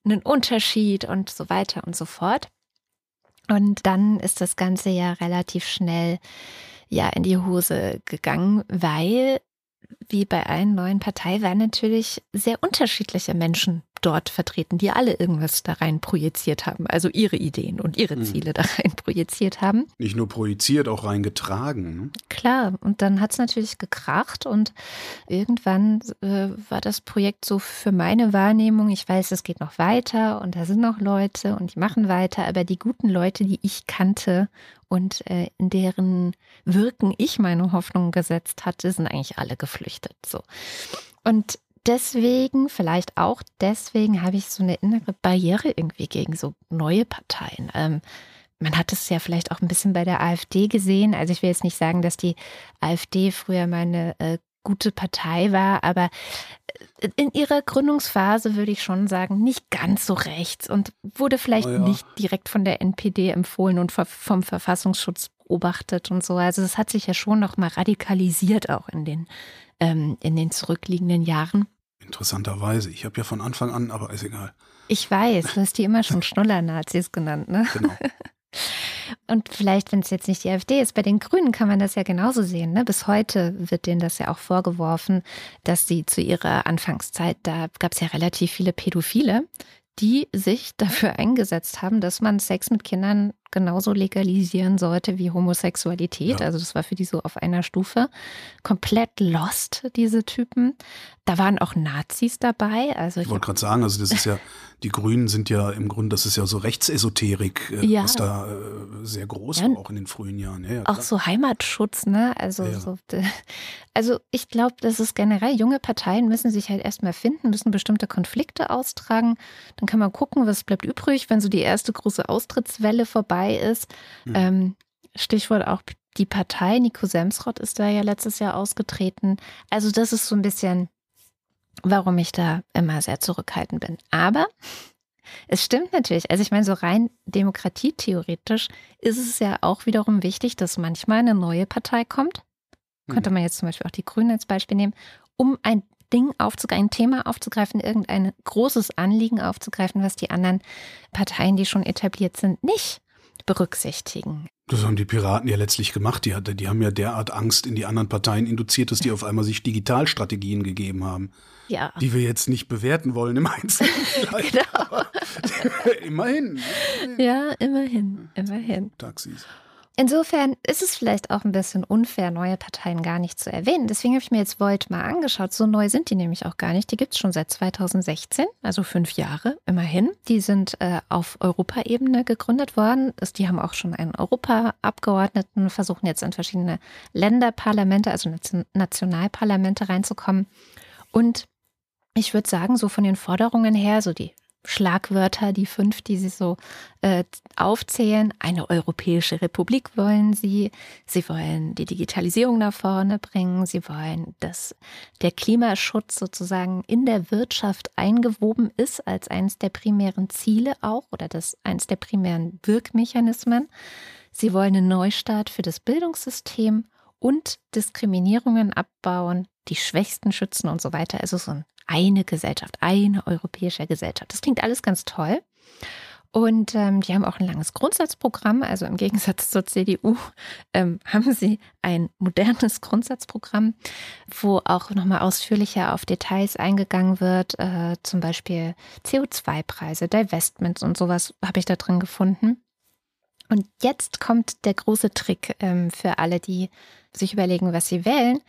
einen Unterschied und so weiter und so fort. Und dann ist das Ganze ja relativ schnell ja in die Hose gegangen, weil wie bei allen neuen Parteien waren natürlich sehr unterschiedliche Menschen dort vertreten, die alle irgendwas da rein projiziert haben, also ihre Ideen und ihre hm. Ziele da rein projiziert haben. Nicht nur projiziert, auch reingetragen. Ne? Klar, und dann hat es natürlich gekracht und irgendwann äh, war das Projekt so für meine Wahrnehmung, ich weiß, es geht noch weiter und da sind noch Leute und die machen weiter, aber die guten Leute, die ich kannte und äh, in deren Wirken ich meine Hoffnung gesetzt hatte, sind eigentlich alle geflüchtet. So. Und deswegen, vielleicht auch deswegen, habe ich so eine innere Barriere irgendwie gegen so neue Parteien. Ähm, man hat es ja vielleicht auch ein bisschen bei der AfD gesehen. Also ich will jetzt nicht sagen, dass die AfD früher meine äh, gute Partei war, aber äh, in ihrer Gründungsphase würde ich schon sagen, nicht ganz so rechts und wurde vielleicht oh ja. nicht direkt von der NPD empfohlen und vom Verfassungsschutz beobachtet und so. Also es hat sich ja schon noch mal radikalisiert auch in den ähm, in den zurückliegenden Jahren. Interessanterweise. Ich habe ja von Anfang an, aber ist egal. Ich weiß, du hast die immer schon Schnuller-Nazis genannt, ne? Genau. Und vielleicht, wenn es jetzt nicht die AfD ist, bei den Grünen kann man das ja genauso sehen. Ne? Bis heute wird denen das ja auch vorgeworfen, dass sie zu ihrer Anfangszeit, da gab es ja relativ viele Pädophile, die sich dafür eingesetzt haben, dass man Sex mit Kindern genauso legalisieren sollte wie Homosexualität. Ja. Also das war für die so auf einer Stufe. Komplett lost, diese Typen. Da waren auch Nazis dabei. Also ich, ich wollte gerade sagen, also das ist ja, die Grünen sind ja im Grunde, das ist ja so Rechtsesoterik, äh, ja. was da äh, sehr groß ja. war, auch in den frühen Jahren. Ja, auch so Heimatschutz, ne? Also, so, also ich glaube, das ist generell, junge Parteien müssen sich halt erstmal finden, müssen bestimmte Konflikte austragen. Dann kann man gucken, was bleibt übrig, wenn so die erste große Austrittswelle vorbei dabei ist. Mhm. Ähm, Stichwort auch die Partei. Nico Semsrott ist da ja letztes Jahr ausgetreten. Also das ist so ein bisschen, warum ich da immer sehr zurückhaltend bin. Aber es stimmt natürlich. Also ich meine, so rein demokratietheoretisch ist es ja auch wiederum wichtig, dass manchmal eine neue Partei kommt. Könnte mhm. man jetzt zum Beispiel auch die Grünen als Beispiel nehmen, um ein Ding aufzugreifen, ein Thema aufzugreifen, irgendein großes Anliegen aufzugreifen, was die anderen Parteien, die schon etabliert sind, nicht berücksichtigen. Das haben die Piraten ja letztlich gemacht. Die, die haben ja derart Angst in die anderen Parteien induziert, dass die auf einmal sich Digitalstrategien gegeben haben. Ja. Die wir jetzt nicht bewerten wollen im Einzelnen. genau. immerhin. Ja, immerhin. Immerhin. Taxis. Insofern ist es vielleicht auch ein bisschen unfair, neue Parteien gar nicht zu erwähnen. Deswegen habe ich mir jetzt Volt mal angeschaut. So neu sind die nämlich auch gar nicht. Die gibt es schon seit 2016, also fünf Jahre immerhin. Die sind äh, auf Europaebene gegründet worden. Die haben auch schon einen Europaabgeordneten, versuchen jetzt in verschiedene Länderparlamente, also Nationalparlamente reinzukommen. Und ich würde sagen, so von den Forderungen her, so die Schlagwörter, die fünf, die Sie so äh, aufzählen. Eine europäische Republik wollen Sie. Sie wollen die Digitalisierung nach vorne bringen. Sie wollen, dass der Klimaschutz sozusagen in der Wirtschaft eingewoben ist als eines der primären Ziele auch oder das eines der primären Wirkmechanismen. Sie wollen einen Neustart für das Bildungssystem und Diskriminierungen abbauen, die Schwächsten schützen und so weiter. Also so ein eine Gesellschaft, eine europäische Gesellschaft. Das klingt alles ganz toll. Und ähm, die haben auch ein langes Grundsatzprogramm. Also im Gegensatz zur CDU ähm, haben sie ein modernes Grundsatzprogramm, wo auch nochmal ausführlicher auf Details eingegangen wird. Äh, zum Beispiel CO2-Preise, Divestments und sowas habe ich da drin gefunden. Und jetzt kommt der große Trick ähm, für alle, die sich überlegen, was sie wählen.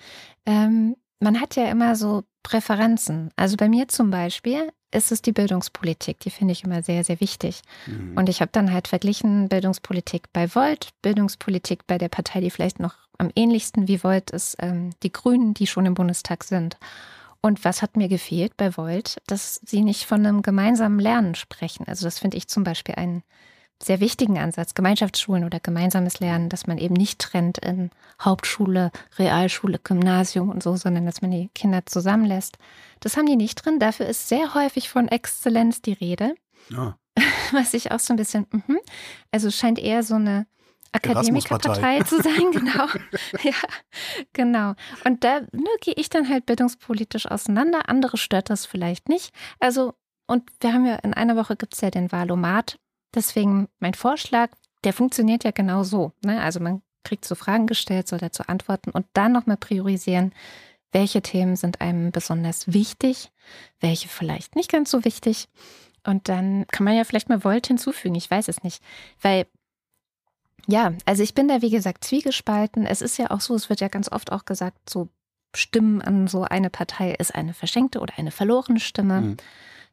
Ähm, man hat ja immer so Präferenzen. Also bei mir zum Beispiel ist es die Bildungspolitik, die finde ich immer sehr, sehr wichtig. Mhm. Und ich habe dann halt verglichen Bildungspolitik bei Volt, Bildungspolitik bei der Partei, die vielleicht noch am ähnlichsten wie Volt ist, ähm, die Grünen, die schon im Bundestag sind. Und was hat mir gefehlt bei Volt? Dass sie nicht von einem gemeinsamen Lernen sprechen. Also das finde ich zum Beispiel einen sehr wichtigen Ansatz, Gemeinschaftsschulen oder gemeinsames Lernen, dass man eben nicht trennt in Hauptschule, Realschule, Gymnasium und so, sondern dass man die Kinder zusammenlässt. Das haben die nicht drin. Dafür ist sehr häufig von Exzellenz die Rede. Ja. Was ich auch so ein bisschen, mh, also scheint eher so eine Akademikerpartei zu sein, genau. ja, genau. Und da ne, gehe ich dann halt bildungspolitisch auseinander. Andere stört das vielleicht nicht. Also, und wir haben ja in einer Woche gibt es ja den Wahlomat. Deswegen mein Vorschlag, der funktioniert ja genau so. Ne? Also man kriegt so Fragen gestellt, soll dazu antworten und dann nochmal priorisieren, welche Themen sind einem besonders wichtig, welche vielleicht nicht ganz so wichtig. Und dann kann man ja vielleicht mal Volt hinzufügen, ich weiß es nicht. Weil ja, also ich bin da, wie gesagt, zwiegespalten. Es ist ja auch so, es wird ja ganz oft auch gesagt, so Stimmen an so eine Partei ist eine verschenkte oder eine verlorene Stimme. Mhm.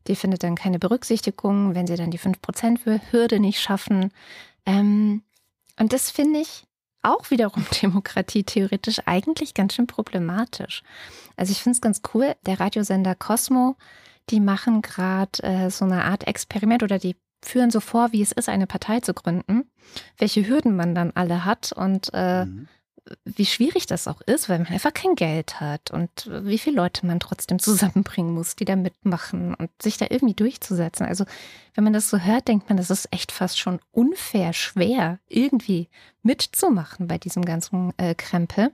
Die findet dann keine Berücksichtigung, wenn sie dann die 5%-Hürde nicht schaffen. Ähm, und das finde ich auch wiederum demokratietheoretisch eigentlich ganz schön problematisch. Also ich finde es ganz cool, der Radiosender Cosmo, die machen gerade äh, so eine Art Experiment oder die führen so vor, wie es ist, eine Partei zu gründen, welche Hürden man dann alle hat und äh, mhm. Wie schwierig das auch ist, weil man einfach kein Geld hat und wie viele Leute man trotzdem zusammenbringen muss, die da mitmachen und sich da irgendwie durchzusetzen. Also wenn man das so hört, denkt man, das ist echt fast schon unfair schwer, irgendwie mitzumachen bei diesem ganzen äh, Krempel.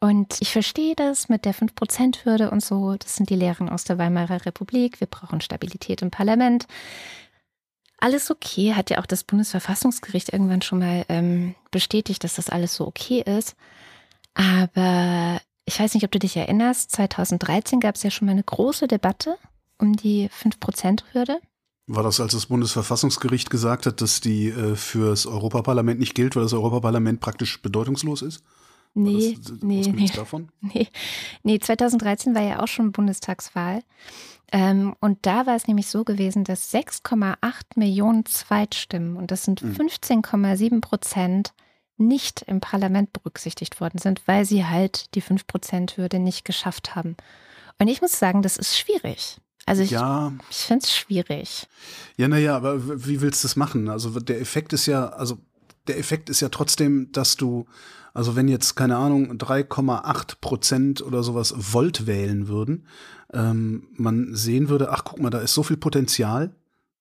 Und ich verstehe das mit der 5%-Hürde und so. Das sind die Lehren aus der Weimarer Republik. Wir brauchen Stabilität im Parlament alles okay, hat ja auch das Bundesverfassungsgericht irgendwann schon mal ähm, bestätigt, dass das alles so okay ist. Aber ich weiß nicht, ob du dich erinnerst, 2013 gab es ja schon mal eine große Debatte um die 5-Prozent-Hürde. War das, als das Bundesverfassungsgericht gesagt hat, dass die äh, fürs Europaparlament nicht gilt, weil das Europaparlament praktisch bedeutungslos ist? Nee, das, nee, nee. Davon? nee. Nee, 2013 war ja auch schon Bundestagswahl. Ähm, und da war es nämlich so gewesen, dass 6,8 Millionen Zweitstimmen, und das sind 15,7 mhm. Prozent, nicht im Parlament berücksichtigt worden sind, weil sie halt die 5-Prozent-Hürde nicht geschafft haben. Und ich muss sagen, das ist schwierig. Also ich, ja. ich finde es schwierig. Ja, naja, aber wie willst du das machen? Also der Effekt ist ja, also der Effekt ist ja trotzdem, dass du, also wenn jetzt, keine Ahnung, 3,8 Prozent oder sowas Volt wählen würden, ähm, man sehen würde, ach guck mal, da ist so viel Potenzial,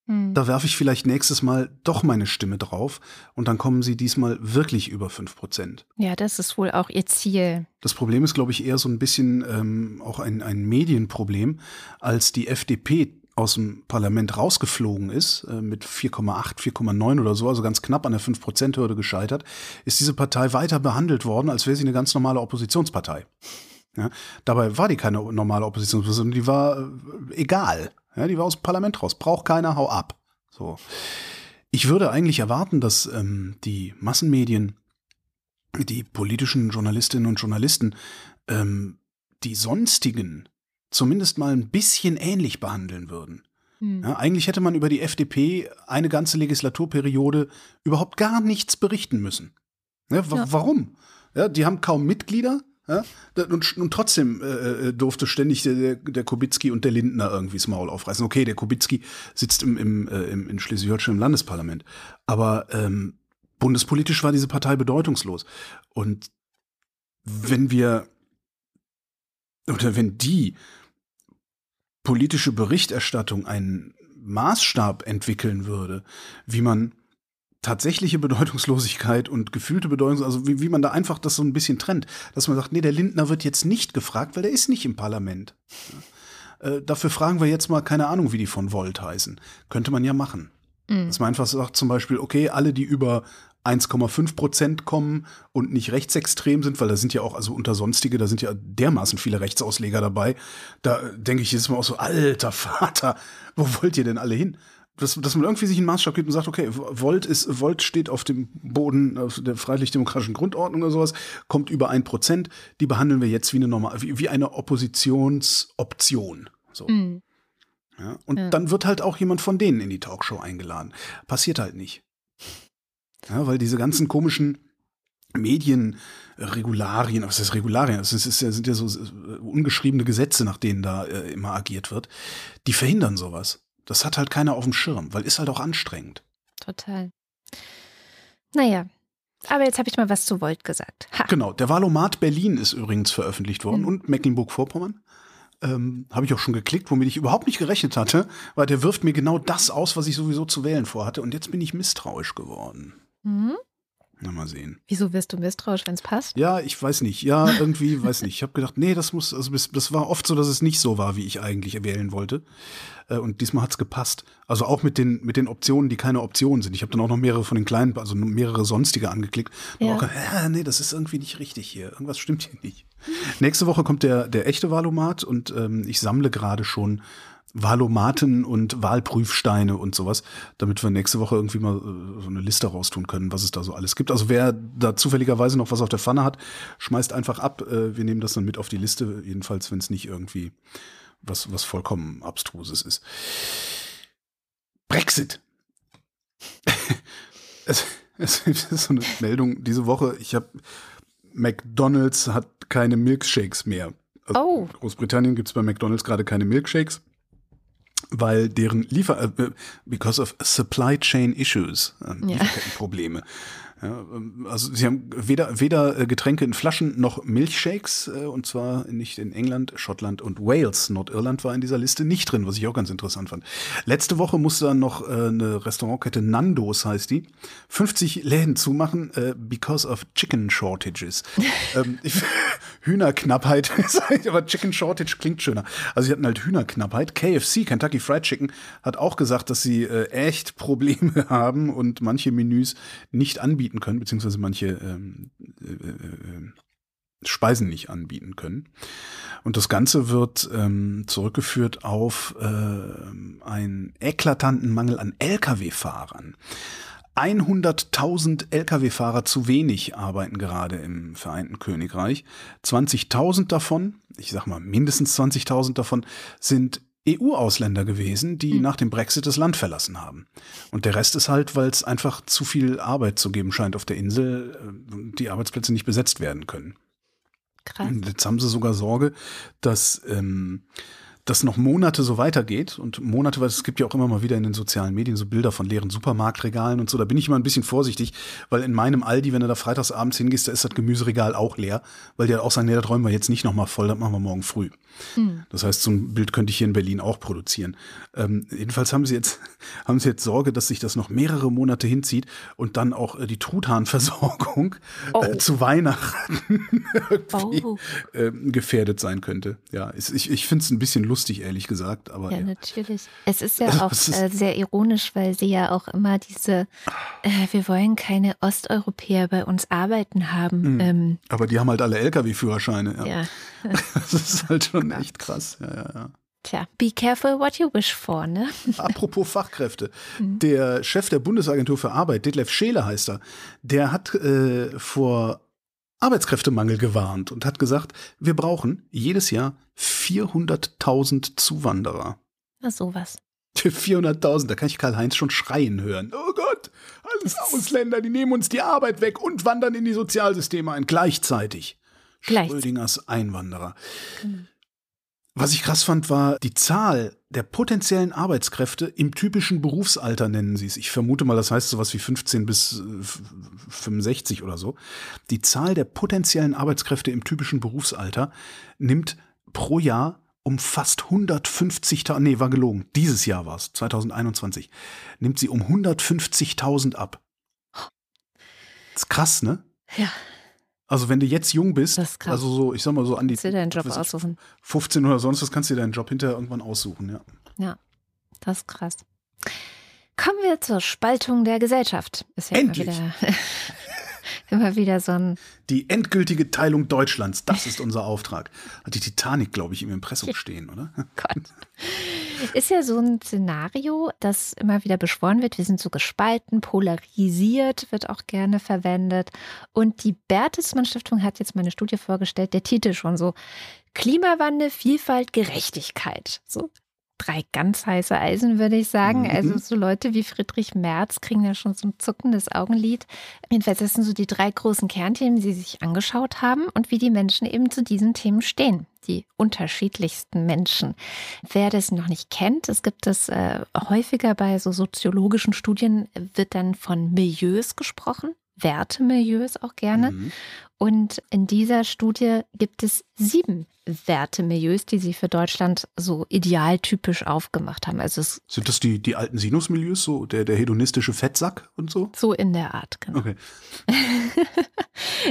hm. da werfe ich vielleicht nächstes Mal doch meine Stimme drauf und dann kommen sie diesmal wirklich über 5 Prozent. Ja, das ist wohl auch ihr Ziel. Das Problem ist, glaube ich, eher so ein bisschen ähm, auch ein, ein Medienproblem, als die FDP aus dem Parlament rausgeflogen ist, äh, mit 4,8, 4,9 oder so, also ganz knapp an der 5%-Hürde gescheitert, ist diese Partei weiter behandelt worden, als wäre sie eine ganz normale Oppositionspartei. Ja, dabei war die keine normale Oppositionspartei, die war äh, egal. Ja, die war aus dem Parlament raus. Braucht keiner, hau ab. So. Ich würde eigentlich erwarten, dass ähm, die Massenmedien, die politischen Journalistinnen und Journalisten, ähm, die sonstigen zumindest mal ein bisschen ähnlich behandeln würden. Hm. Ja, eigentlich hätte man über die FDP eine ganze Legislaturperiode überhaupt gar nichts berichten müssen. Ja, ja. Warum? Ja, die haben kaum Mitglieder. Ja, und, und trotzdem äh, äh, durfte ständig der, der Kubicki und der Lindner irgendwie das Maul aufreißen. Okay, der Kubicki sitzt im, im, äh, im, in Schleswig-Holstein im Landesparlament. Aber ähm, bundespolitisch war diese Partei bedeutungslos. Und wenn wir, oder wenn die politische Berichterstattung einen Maßstab entwickeln würde, wie man tatsächliche Bedeutungslosigkeit und gefühlte Bedeutungslosigkeit, also wie, wie man da einfach das so ein bisschen trennt, dass man sagt, nee, der Lindner wird jetzt nicht gefragt, weil der ist nicht im Parlament. Äh, dafür fragen wir jetzt mal, keine Ahnung, wie die von Volt heißen. Könnte man ja machen. Mhm. Dass man einfach sagt zum Beispiel, okay, alle, die über 1,5 Prozent kommen und nicht rechtsextrem sind, weil da sind ja auch, also unter Sonstige, da sind ja dermaßen viele Rechtsausleger dabei. Da denke ich jetzt mal auch so, alter Vater, wo wollt ihr denn alle hin? Dass, dass man irgendwie sich einen Maßstab gibt und sagt, okay, Volt ist, Volt steht auf dem Boden der freiheitlich-demokratischen Grundordnung oder sowas, kommt über ein Prozent, die behandeln wir jetzt wie eine normal, wie, wie eine Oppositionsoption. So. Mhm. Ja, und ja. dann wird halt auch jemand von denen in die Talkshow eingeladen. Passiert halt nicht. Ja, weil diese ganzen komischen Medienregularien, was heißt Regularien? Das, ist, das sind ja so äh, ungeschriebene Gesetze, nach denen da äh, immer agiert wird. Die verhindern sowas. Das hat halt keiner auf dem Schirm, weil ist halt auch anstrengend. Total. Naja, aber jetzt habe ich mal was zu Volt gesagt. Ha. Genau, der Valomat Berlin ist übrigens veröffentlicht worden mhm. und Mecklenburg-Vorpommern. Ähm, habe ich auch schon geklickt, womit ich überhaupt nicht gerechnet hatte, weil der wirft mir genau das aus, was ich sowieso zu wählen vorhatte. Und jetzt bin ich misstrauisch geworden. Mhm. Na, mal sehen. Wieso wirst du misstrauisch, wenn es passt? Ja, ich weiß nicht. Ja, irgendwie, weiß nicht. Ich habe gedacht, nee, das muss, also das war oft so, dass es nicht so war, wie ich eigentlich wählen wollte. Äh, und diesmal hat's gepasst. Also auch mit den, mit den Optionen, die keine Optionen sind. Ich habe dann auch noch mehrere von den kleinen, also mehrere sonstige angeklickt. Ja. Auch, ja, nee, das ist irgendwie nicht richtig hier. Irgendwas stimmt hier nicht. Nächste Woche kommt der, der echte Valomat und ähm, ich sammle gerade schon Wahlomaten und Wahlprüfsteine und sowas, damit wir nächste Woche irgendwie mal äh, so eine Liste raustun können, was es da so alles gibt. Also wer da zufälligerweise noch was auf der Pfanne hat, schmeißt einfach ab. Äh, wir nehmen das dann mit auf die Liste, jedenfalls, wenn es nicht irgendwie was, was vollkommen Abstruses ist. Brexit. es, es ist so eine Meldung diese Woche. Ich habe McDonald's hat keine Milkshakes mehr. Also oh. In Großbritannien gibt es bei McDonald's gerade keine Milkshakes weil deren Liefer äh, because of supply chain issues äh, ja. Probleme ja, ähm, also sie haben weder, weder äh, Getränke in Flaschen noch Milchshakes, äh, und zwar nicht in England, Schottland und Wales. Nordirland war in dieser Liste nicht drin, was ich auch ganz interessant fand. Letzte Woche musste dann noch äh, eine Restaurantkette Nandos heißt die, 50 Läden zumachen, because of chicken shortages. ähm, Hühnerknappheit, aber Chicken Shortage klingt schöner. Also sie hatten halt Hühnerknappheit. KFC, Kentucky Fried Chicken, hat auch gesagt, dass sie echt Probleme haben und manche Menüs nicht anbieten anbieten können, beziehungsweise manche ähm, äh, äh, Speisen nicht anbieten können. Und das Ganze wird ähm, zurückgeführt auf äh, einen eklatanten Mangel an Lkw-Fahrern. 100.000 Lkw-Fahrer zu wenig arbeiten gerade im Vereinten Königreich. 20.000 davon, ich sag mal mindestens 20.000 davon, sind EU-Ausländer gewesen, die mhm. nach dem Brexit das Land verlassen haben. Und der Rest ist halt, weil es einfach zu viel Arbeit zu geben scheint auf der Insel, äh, die Arbeitsplätze nicht besetzt werden können. Krass. Und jetzt haben sie sogar Sorge, dass ähm, das noch Monate so weitergeht und Monate, weil es gibt ja auch immer mal wieder in den sozialen Medien so Bilder von leeren Supermarktregalen und so, da bin ich immer ein bisschen vorsichtig, weil in meinem Aldi, wenn du da freitags abends hingehst, da ist das Gemüseregal auch leer, weil die halt auch sagen, nee, das räumen wir jetzt nicht nochmal voll, das machen wir morgen früh. Hm. Das heißt, so ein Bild könnte ich hier in Berlin auch produzieren. Ähm, jedenfalls haben sie jetzt, haben sie jetzt Sorge, dass sich das noch mehrere Monate hinzieht und dann auch äh, die Truthahnversorgung äh, oh. äh, zu Weihnachten oh. äh, gefährdet sein könnte. Ja, ich, ich finde es ein bisschen lustig, ehrlich gesagt. Aber, ja, ja. natürlich. Es ist ja auch ist äh, sehr ironisch, weil sie ja auch immer diese, äh, wir wollen keine Osteuropäer bei uns arbeiten haben. Mhm. Ähm, aber die haben halt alle Lkw-Führerscheine. Ja. ja. das ist halt schon echt krass. Ja, ja, ja. Tja, be careful what you wish for, ne? Apropos Fachkräfte. Mhm. Der Chef der Bundesagentur für Arbeit, Detlef Scheele heißt er, der hat äh, vor Arbeitskräftemangel gewarnt und hat gesagt, wir brauchen jedes Jahr 400.000 Zuwanderer. Na sowas. 400.000, da kann ich Karl-Heinz schon schreien hören. Oh Gott, alles Ausländer, die nehmen uns die Arbeit weg und wandern in die Sozialsysteme ein, gleichzeitig. Gleich. Schrödingers Einwanderer. Mhm. Was ich krass fand, war die Zahl der potenziellen Arbeitskräfte im typischen Berufsalter nennen sie es. Ich vermute mal, das heißt sowas wie 15 bis 65 äh, oder so. Die Zahl der potenziellen Arbeitskräfte im typischen Berufsalter nimmt pro Jahr um fast 150.000, nee, war gelogen. Dieses Jahr war es, 2021, nimmt sie um 150.000 ab. Das ist krass, ne? Ja. Also wenn du jetzt jung bist, also so, ich sag mal so an die kannst du deinen Job aussuchen. 15 oder sonst was, kannst du dir deinen Job hinterher irgendwann aussuchen, ja. Ja, das ist krass. Kommen wir zur Spaltung der Gesellschaft. Ist ja Endlich. Immer wieder, immer wieder so ein. Die endgültige Teilung Deutschlands, das ist unser Auftrag. Hat die Titanic, glaube ich, im Impressum stehen, oder? Gott. Ist ja so ein Szenario, das immer wieder beschworen wird. Wir sind so gespalten, polarisiert, wird auch gerne verwendet. Und die Bertelsmann Stiftung hat jetzt mal eine Studie vorgestellt, der Titel schon so Klimawandel, Vielfalt, Gerechtigkeit. So drei ganz heiße Eisen, würde ich sagen. Mhm. Also so Leute wie Friedrich Merz kriegen ja schon so ein zuckendes Augenlid. Jedenfalls, das sind so die drei großen Kernthemen, die sie sich angeschaut haben und wie die Menschen eben zu diesen Themen stehen. Die unterschiedlichsten Menschen. Wer das noch nicht kennt, es gibt es äh, häufiger bei so soziologischen Studien, wird dann von Milieus gesprochen. Wertemilieus auch gerne. Mhm. Und in dieser Studie gibt es sieben Wertemilieus, die sie für Deutschland so idealtypisch aufgemacht haben. Also Sind das die, die alten Sinusmilieus, so der, der hedonistische Fettsack und so? so in der Art, genau. Okay.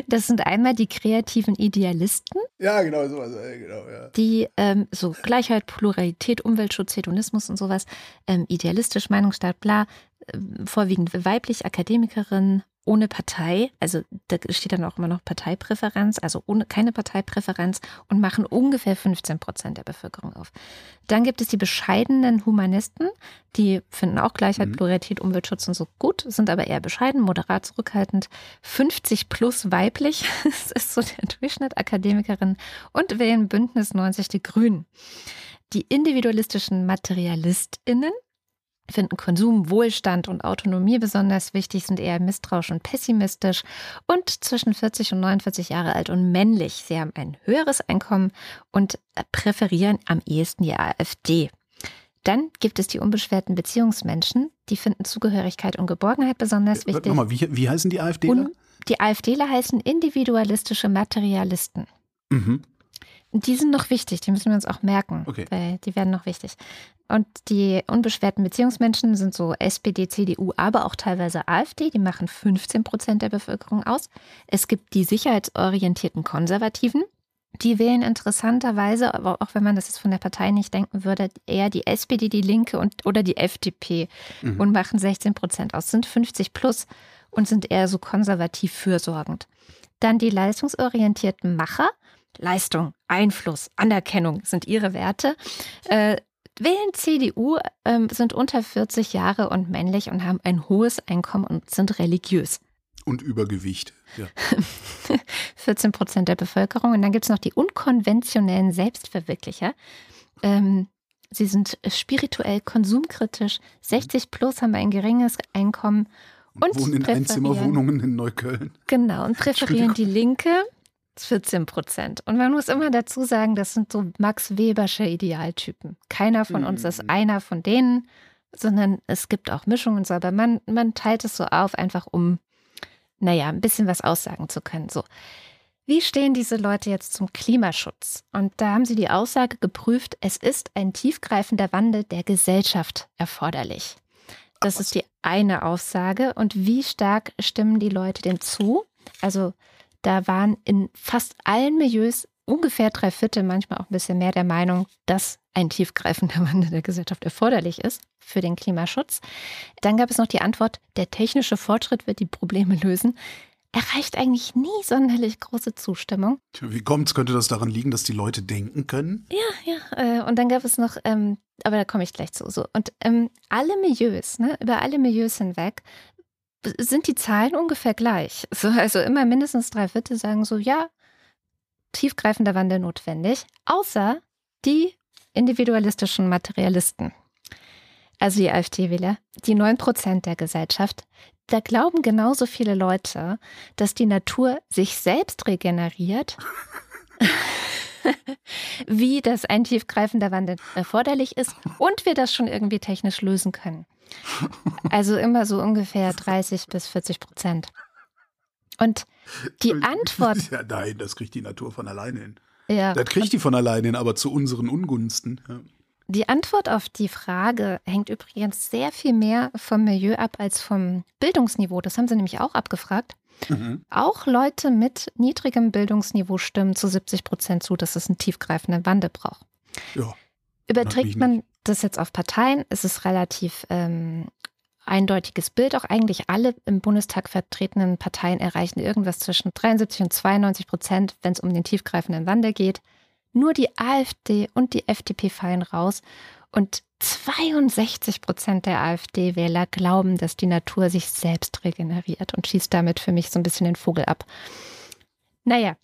Das sind einmal die kreativen Idealisten, Ja, genau, sowas, genau, ja. die ähm, so Gleichheit, Pluralität, Umweltschutz, Hedonismus und sowas, ähm, idealistisch, Meinungsstark, bla, ähm, vorwiegend weiblich, Akademikerin, ohne Partei, also da steht dann auch immer noch Parteipräferenz, also ohne keine Parteipräferenz und machen ungefähr 15 Prozent der Bevölkerung auf. Dann gibt es die bescheidenen Humanisten, die finden auch Gleichheit, Mhm. Pluralität, Umweltschutz und so gut, sind aber eher bescheiden, moderat, zurückhaltend. 50 plus weiblich, das ist so der Durchschnitt, Akademikerin und wählen Bündnis 90 die Grünen. Die individualistischen MaterialistInnen finden Konsum, Wohlstand und Autonomie besonders wichtig, sind eher misstrauisch und pessimistisch und zwischen 40 und 49 Jahre alt und männlich. Sie haben ein höheres Einkommen und präferieren am ehesten die AfD. Dann gibt es die unbeschwerten Beziehungsmenschen, die finden Zugehörigkeit und Geborgenheit besonders Warte, wichtig. Nochmal, wie, wie heißen die AfDler? Und die AfDler heißen individualistische Materialisten. Mhm. Die sind noch wichtig, die müssen wir uns auch merken, Okay. weil die werden noch wichtig. Und die unbeschwerten Beziehungsmenschen sind so SPD, CDU, aber auch teilweise AfD, die machen 15 Prozent der Bevölkerung aus. Es gibt die sicherheitsorientierten Konservativen, die wählen interessanterweise, aber auch wenn man das jetzt von der Partei nicht denken würde, eher die SPD, die Linke und, oder die FDP Mhm. und machen 16 Prozent aus, sind 50 plus und sind eher so konservativ fürsorgend. Dann die leistungsorientierten Macher, Leistung, Einfluss, Anerkennung sind ihre Werte. Äh, wählen CDU, ähm, sind unter 40 Jahre und männlich und haben ein hohes Einkommen und sind religiös. Und Übergewicht. Ja. 14 Prozent der Bevölkerung. Und dann gibt es noch die unkonventionellen Selbstverwirklicher. Ähm, sie sind spirituell konsumkritisch. 60 plus haben ein geringes Einkommen. Und wohnen in Einzimmerwohnungen in Neukölln. Genau, und präferieren die Linke 14 Prozent. Und man muss immer dazu sagen, das sind so Max Webersche Idealtypen. Keiner von uns ist Mhm. einer von denen, sondern es gibt auch Mischungen und so. Aber man, man teilt es so auf, einfach um, naja, ein bisschen was aussagen zu können. So. Wie stehen diese Leute jetzt zum Klimaschutz? Und da haben sie die Aussage geprüft, es ist ein tiefgreifender Wandel der Gesellschaft erforderlich. Das ist die eine Aussage. Und wie stark stimmen die Leute dem zu? Also da waren in fast allen Milieus ungefähr drei Viertel, manchmal auch ein bisschen mehr der Meinung, dass ein tiefgreifender Wandel der Gesellschaft erforderlich ist für den Klimaschutz. Dann gab es noch die Antwort, der technische Fortschritt wird die Probleme lösen. Erreicht eigentlich nie sonderlich große Zustimmung. Tja, Wie kommt's? Könnte das daran liegen, dass die Leute denken können? Ja, ja. Äh, und dann gab es noch, ähm, aber da komme ich gleich zu. So. Und ähm, alle Milieus, ne, über alle Milieus hinweg, sind die Zahlen ungefähr gleich. So, also immer mindestens drei Viertel sagen so, ja, tiefgreifender Wandel notwendig, außer die individualistischen Materialisten. Also die AfD-Wähler, die 9% der Gesellschaft, da glauben genauso viele Leute, dass die Natur sich selbst regeneriert wie das ein tiefgreifender Wandel erforderlich ist und wir das schon irgendwie technisch lösen können. Also immer so ungefähr 30 bis 40 Prozent. Und die Antwort, Ja, nein, das kriegt die Natur von alleine hin. ja, Das kriegt die von alleine hin, aber zu unseren Ungunsten. Ja. Die Antwort auf die Frage hängt übrigens sehr viel mehr vom Milieu ab als vom Bildungsniveau. Das haben sie nämlich auch abgefragt. Mhm. Auch Leute mit niedrigem Bildungsniveau stimmen zu 70 Prozent zu, dass es einen tiefgreifenden Wandel braucht. Ja. Überträgt man das jetzt auf Parteien, ist es relativ ähm, eindeutiges Bild. Auch eigentlich alle im Bundestag vertretenen Parteien erreichen irgendwas zwischen 73 und 92 Prozent, wenn es um den tiefgreifenden Wandel geht. Nur die AfD und die FDP fallen raus. Und 62 Prozent der AfD-Wähler glauben, dass die Natur sich selbst regeneriert und schießt damit für mich so ein bisschen den Vogel ab. Naja,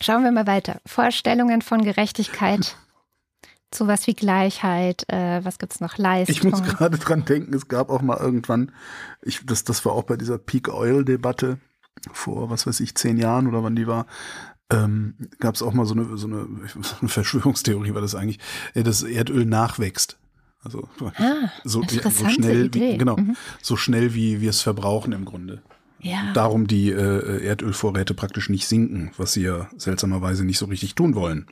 schauen wir mal weiter. Vorstellungen von Gerechtigkeit. Sowas wie Gleichheit, äh, was gibt's noch? Leistung. Ich muss gerade dran denken, es gab auch mal irgendwann, ich, das, das war auch bei dieser Peak Oil-Debatte vor, was weiß ich, zehn Jahren oder wann die war, ähm, gab es auch mal so eine, so eine, so eine Verschwörungstheorie, war das eigentlich, äh, dass Erdöl nachwächst. Also Ah, so, ja, so schnell, wie, genau, Mhm. so schnell wie wir es verbrauchen im Grunde. Ja. darum die äh, Erdölvorräte praktisch nicht sinken, was sie ja seltsamerweise nicht so richtig tun wollen.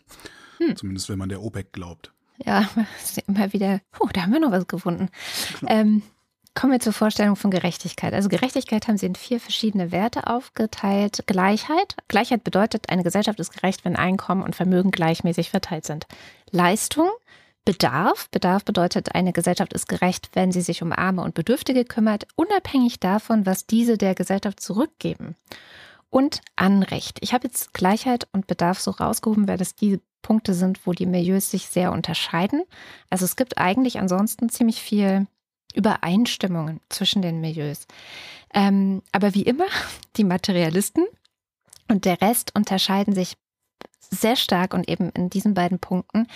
Hm. Zumindest wenn man der OPEC glaubt. Ja, immer wieder, puh, da haben wir noch was gefunden. Ähm, kommen wir zur Vorstellung von Gerechtigkeit. Also Gerechtigkeit haben sie in vier verschiedene Werte aufgeteilt. Gleichheit. Gleichheit bedeutet, eine Gesellschaft ist gerecht, wenn Einkommen und Vermögen gleichmäßig verteilt sind. Leistung. Bedarf. Bedarf bedeutet, eine Gesellschaft ist gerecht, wenn sie sich um Arme und Bedürftige kümmert, unabhängig davon, was diese der Gesellschaft zurückgeben. Und Anrecht. Ich habe jetzt Gleichheit und Bedarf so rausgehoben, weil das die Punkte sind, wo die Milieus sich sehr unterscheiden. Also es gibt eigentlich ansonsten ziemlich viel Übereinstimmungen zwischen den Milieus. Ähm, aber wie immer, die Materialisten und der Rest unterscheiden sich sehr stark und eben in diesen beiden Punkten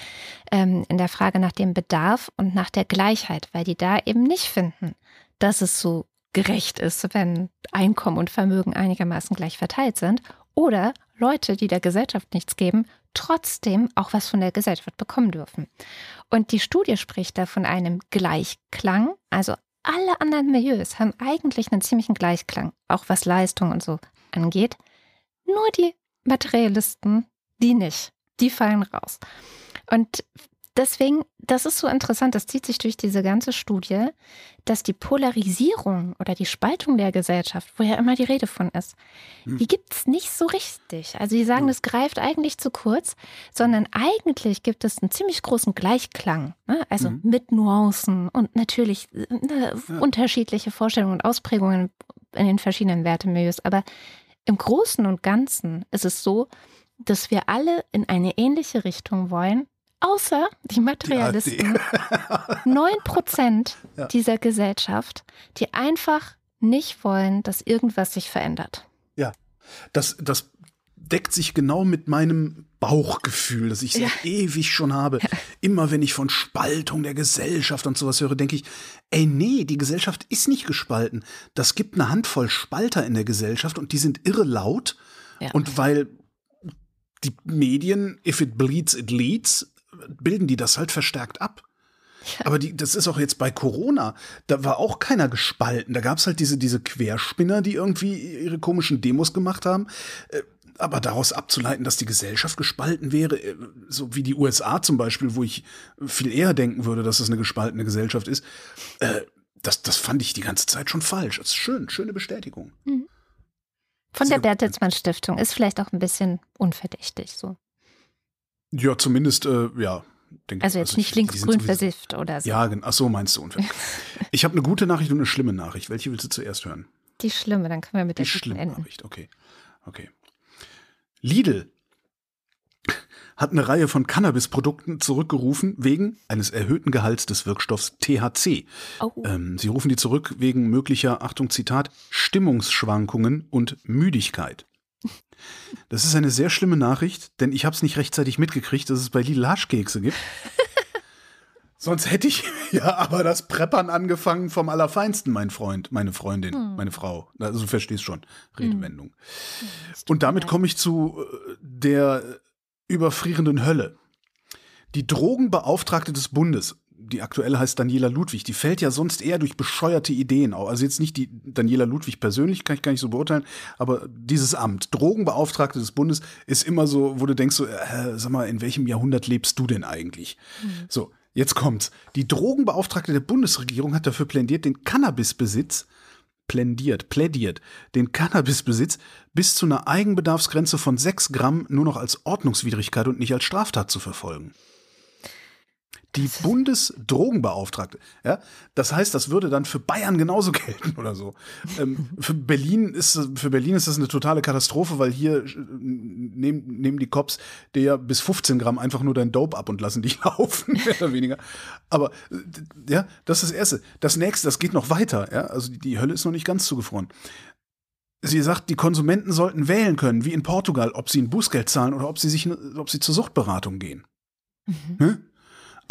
ähm, in der Frage nach dem Bedarf und nach der Gleichheit, weil die da eben nicht finden, dass es so gerecht ist, wenn Einkommen und Vermögen einigermaßen gleich verteilt sind. Oder Leute, die der Gesellschaft nichts geben, trotzdem auch was von der Gesellschaft bekommen dürfen. Und die Studie spricht da von einem Gleichklang. Also alle anderen Milieus haben eigentlich einen ziemlichen Gleichklang, auch was Leistung und so angeht. Nur die Materialisten, die nicht. Die fallen raus. Und deswegen, das ist so interessant, das zieht sich durch diese ganze Studie, dass die Polarisierung oder die Spaltung der Gesellschaft, wo ja immer die Rede von ist, Hm. die gibt es nicht so richtig. Also die sagen, Hm. das greift eigentlich zu kurz, sondern eigentlich gibt es einen ziemlich großen Gleichklang. Ne? Also Mhm. mit Nuancen und natürlich ne, Ja. unterschiedliche Vorstellungen und Ausprägungen in den verschiedenen Wertemilieus. Aber im Großen und Ganzen ist es so, dass wir alle in eine ähnliche Richtung wollen, außer die Materialisten. 9 Prozent Ja. dieser Gesellschaft, die einfach nicht wollen, dass irgendwas sich verändert. Das, das deckt sich genau mit meinem Bauchgefühl, das ich seit ewig schon habe. Immer wenn ich von Spaltung der Gesellschaft und sowas höre, denke ich, ey, nee, die Gesellschaft ist nicht gespalten. Das gibt eine Handvoll Spalter in der Gesellschaft und die sind irre laut. Ja. Und weil die Medien, if it bleeds, it leads, bilden die das halt verstärkt ab. Aber die, das ist auch jetzt bei Corona, da war auch keiner gespalten. Da gab es halt diese, diese Querspinner, die irgendwie ihre komischen Demos gemacht haben. Äh, Aber daraus abzuleiten, dass die Gesellschaft gespalten wäre, äh, so wie die USA zum Beispiel, wo ich viel eher denken würde, dass es eine gespaltene Gesellschaft ist, äh, das, das fand ich die ganze Zeit schon falsch. Das ist schön, schöne Bestätigung. Von Sehr der. Bertelsmann Stiftung ist vielleicht auch ein bisschen unverdächtig so. Ja, zumindest, äh, ja. Denke, Also jetzt nicht die sind linksgrün versifft oder so. Ja, ach so meinst du ungefähr. ich habe eine gute Nachricht und eine schlimme Nachricht. Welche willst du zuerst hören? Die schlimme, dann können wir mit Die der guten schlimme enden. Nachricht, okay. Okay. Lidl hat eine Reihe von Cannabisprodukten zurückgerufen wegen eines erhöhten Gehalts des Wirkstoffs THC. Oh, Ähm, sie rufen die zurück wegen möglicher, Achtung Zitat, Stimmungsschwankungen und Müdigkeit. Das ist eine sehr schlimme Nachricht, denn ich habe es nicht rechtzeitig mitgekriegt, dass es bei Lidl Haschkekse gibt. Sonst hätte ich ja aber das Preppern angefangen vom Allerfeinsten, mein Freund, meine Freundin, Hm. meine Frau. Also du verstehst schon, Redewendung. tut Und damit komme ich zu äh, der überfrierenden Hölle. Die Drogenbeauftragte des Bundes, die aktuell heißt Daniela Ludwig, die fällt ja sonst eher durch bescheuerte Ideen auf. Also jetzt nicht die Daniela Ludwig persönlich, kann ich gar nicht so beurteilen, aber dieses Amt, Drogenbeauftragte des Bundes, ist immer so, wo du denkst, so, äh, sag mal, in welchem Jahrhundert lebst du denn eigentlich? So, jetzt kommt's. Die Drogenbeauftragte der Bundesregierung hat dafür plädiert, den Cannabisbesitz plädiert, plädiert, den Cannabisbesitz bis zu einer Eigenbedarfsgrenze von 6 Gramm nur noch als Ordnungswidrigkeit und nicht als Straftat zu verfolgen. Die Bundesdrogenbeauftragte, ja, das heißt, das würde dann für Bayern genauso gelten oder so. Ähm, für Berlin ist für Berlin ist das eine totale Katastrophe, weil hier äh, nehmen, nehmen die Cops dir bis 15 Gramm einfach nur dein Dope ab und lassen dich laufen, mehr oder weniger. Aber äh, ja, das ist das Erste. Das nächste, das geht noch weiter, ja, also die, die Hölle ist noch nicht ganz zugefroren. Sie sagt, die Konsumenten sollten wählen können, wie in Portugal, ob sie ein Bußgeld zahlen oder ob sie sich, ob sie zur Suchtberatung gehen. Mhm. Ne?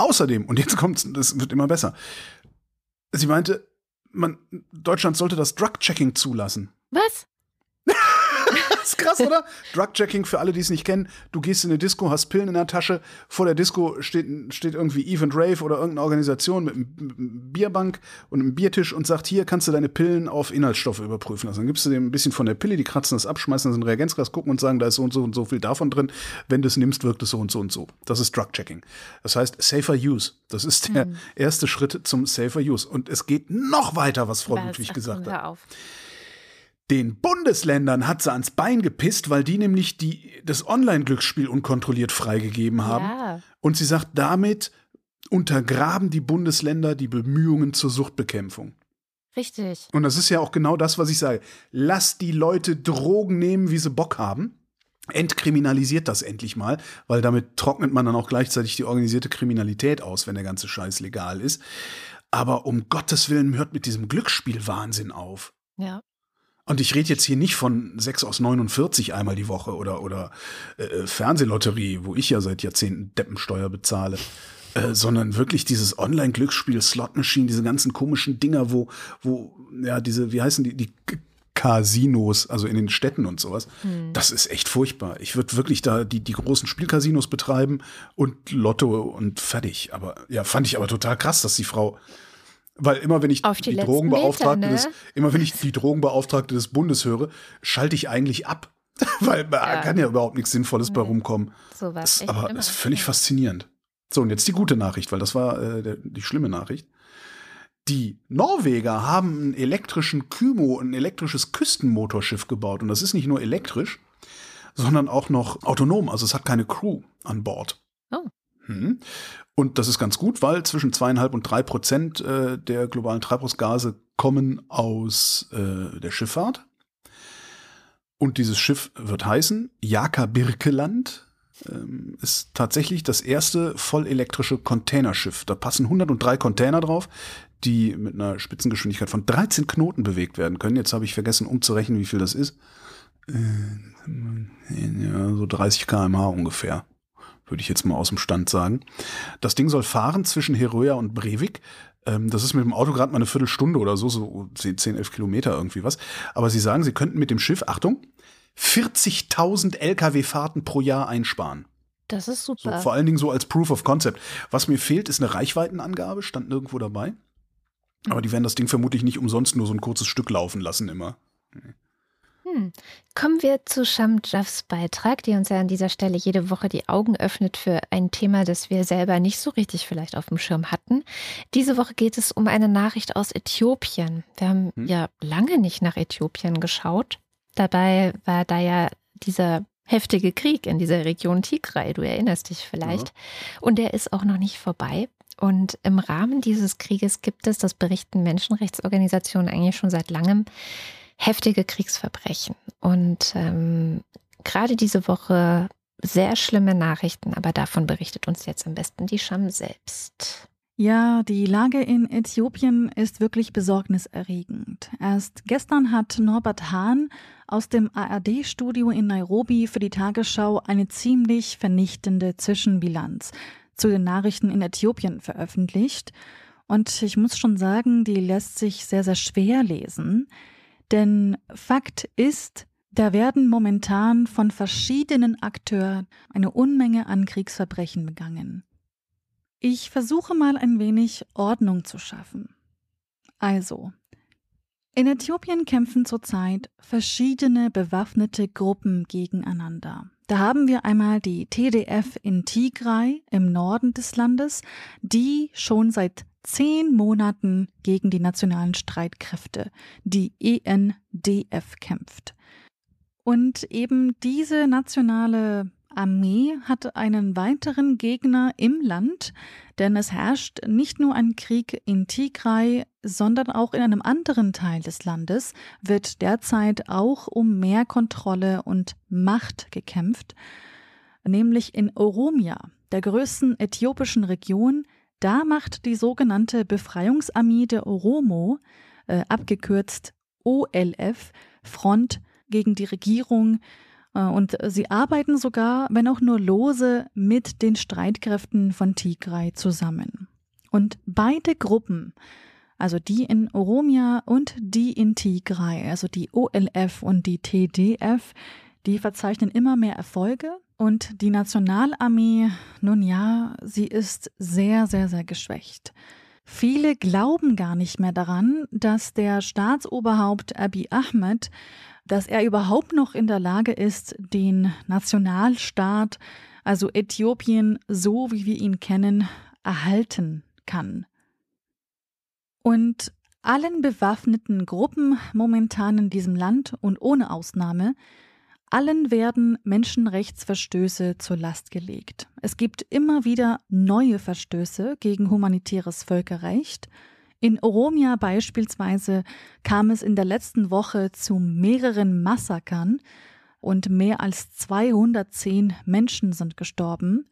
Außerdem, und jetzt kommt's, das wird immer besser. Sie meinte, man, Deutschland sollte das Drug-Checking zulassen. Was? Ist krass, oder? Drug-Checking für alle, die es nicht kennen. Du gehst in eine Disco, hast Pillen in der Tasche. Vor der Disco steht, steht irgendwie Eve and Rave oder irgendeine Organisation mit einem Bierbank und einem Biertisch und sagt, hier kannst du deine Pillen auf Inhaltsstoffe überprüfen. Also dann gibst du dem ein bisschen von der Pille, die kratzen das ab, schmeißen das in ein Reagenzglas, gucken und sagen, da ist so und so und so viel davon drin. Wenn du es nimmst, wirkt es so und so und so. Das ist Drug-Checking. Das heißt Safer Use. Das ist der mhm. erste Schritt zum Safer Use. Und es geht noch weiter, was Frau Ludwig gesagt hat. Auf. Den Bundesländern hat sie ans Bein gepisst, weil die nämlich die, das Online-Glücksspiel unkontrolliert freigegeben haben. Ja. Und sie sagt, damit untergraben die Bundesländer die Bemühungen zur Suchtbekämpfung. Richtig. Und das ist ja auch genau das, was ich sage. Lass die Leute Drogen nehmen, wie sie Bock haben. Entkriminalisiert das endlich mal, weil damit trocknet man dann auch gleichzeitig die organisierte Kriminalität aus, wenn der ganze Scheiß legal ist. Aber um Gottes Willen hört mit diesem Glücksspiel-Wahnsinn auf. Ja. Und ich rede jetzt hier nicht von 6 aus 49 einmal die Woche oder, oder äh, äh, Fernsehlotterie, wo ich ja seit Jahrzehnten Deppensteuer bezahle, äh, sondern wirklich dieses Online-Glücksspiel, Slot Machine, diese ganzen komischen Dinger, wo, wo, ja, diese, wie heißen die, die Casinos, also in den Städten und sowas. Hm. Das ist echt furchtbar. Ich würde wirklich da die, die großen Spielcasinos betreiben und Lotto und fertig. Aber ja, fand ich aber total krass, dass die Frau weil immer wenn ich die, Drogenbeauftragte Meter, ne? des, immer wenn ich die Drogenbeauftragte des Bundes höre, schalte ich eigentlich ab. Weil da ja. kann ja überhaupt nichts Sinnvolles nee. bei rumkommen. So was aber ist völlig ja. faszinierend. So, und jetzt die gute Nachricht, weil das war äh, der, die schlimme Nachricht. Die Norweger haben einen elektrischen Kymo, ein elektrisches Küstenmotorschiff gebaut. Und das ist nicht nur elektrisch, sondern auch noch autonom. Also es hat keine Crew an Bord. Oh. Hm. Und das ist ganz gut, weil zwischen zweieinhalb und drei Prozent äh, der globalen Treibhausgase kommen aus äh, der Schifffahrt. Und dieses Schiff wird heißen Jaka Birkeland. Ähm, ist tatsächlich das erste vollelektrische Containerschiff. Da passen 103 Container drauf, die mit einer Spitzengeschwindigkeit von 13 Knoten bewegt werden können. Jetzt habe ich vergessen umzurechnen, wie viel das ist. Äh, ja, so 30 km/h ungefähr würde ich jetzt mal aus dem Stand sagen. Das Ding soll fahren zwischen Heröa und Brevik. Ähm, das ist mit dem Auto gerade mal eine Viertelstunde oder so, so 10, 11 Kilometer irgendwie was. Aber sie sagen, sie könnten mit dem Schiff, Achtung, 40.000 Lkw-Fahrten pro Jahr einsparen. Das ist super. So, vor allen Dingen so als Proof of Concept. Was mir fehlt, ist eine Reichweitenangabe, stand nirgendwo dabei. Aber die werden das Ding vermutlich nicht umsonst nur so ein kurzes Stück laufen lassen immer. Hm. Kommen wir zu Shamjavs Beitrag, die uns ja an dieser Stelle jede Woche die Augen öffnet für ein Thema, das wir selber nicht so richtig vielleicht auf dem Schirm hatten. Diese Woche geht es um eine Nachricht aus Äthiopien. Wir haben hm. ja lange nicht nach Äthiopien geschaut. Dabei war da ja dieser heftige Krieg in dieser Region Tigray, du erinnerst dich vielleicht. Ja. Und der ist auch noch nicht vorbei. Und im Rahmen dieses Krieges gibt es, das berichten Menschenrechtsorganisationen eigentlich schon seit langem, heftige Kriegsverbrechen. Und ähm, gerade diese Woche sehr schlimme Nachrichten, aber davon berichtet uns jetzt am besten die Scham selbst. Ja, die Lage in Äthiopien ist wirklich besorgniserregend. Erst gestern hat Norbert Hahn aus dem ARD-Studio in Nairobi für die Tagesschau eine ziemlich vernichtende Zwischenbilanz zu den Nachrichten in Äthiopien veröffentlicht. Und ich muss schon sagen, die lässt sich sehr, sehr schwer lesen. Denn Fakt ist, da werden momentan von verschiedenen Akteuren eine Unmenge an Kriegsverbrechen begangen. Ich versuche mal ein wenig Ordnung zu schaffen. Also, in Äthiopien kämpfen zurzeit verschiedene bewaffnete Gruppen gegeneinander. Da haben wir einmal die TDF in Tigray im Norden des Landes, die schon seit zehn Monaten gegen die nationalen Streitkräfte, die ENDF, kämpft. Und eben diese nationale Armee hat einen weiteren Gegner im Land, denn es herrscht nicht nur ein Krieg in Tigray, sondern auch in einem anderen Teil des Landes wird derzeit auch um mehr Kontrolle und Macht gekämpft, nämlich in Oromia, der größten äthiopischen Region, da macht die sogenannte Befreiungsarmee der Oromo, äh, abgekürzt OLF, Front gegen die Regierung. Äh, und sie arbeiten sogar, wenn auch nur lose, mit den Streitkräften von Tigray zusammen. Und beide Gruppen, also die in Oromia und die in Tigray, also die OLF und die TDF, Die verzeichnen immer mehr Erfolge und die Nationalarmee, nun ja, sie ist sehr, sehr, sehr geschwächt. Viele glauben gar nicht mehr daran, dass der Staatsoberhaupt Abiy Ahmed, dass er überhaupt noch in der Lage ist, den Nationalstaat, also Äthiopien, so wie wir ihn kennen, erhalten kann. Und allen bewaffneten Gruppen momentan in diesem Land und ohne Ausnahme allen werden Menschenrechtsverstöße zur Last gelegt. Es gibt immer wieder neue Verstöße gegen humanitäres Völkerrecht. In Oromia beispielsweise kam es in der letzten Woche zu mehreren Massakern und mehr als 210 Menschen sind gestorben.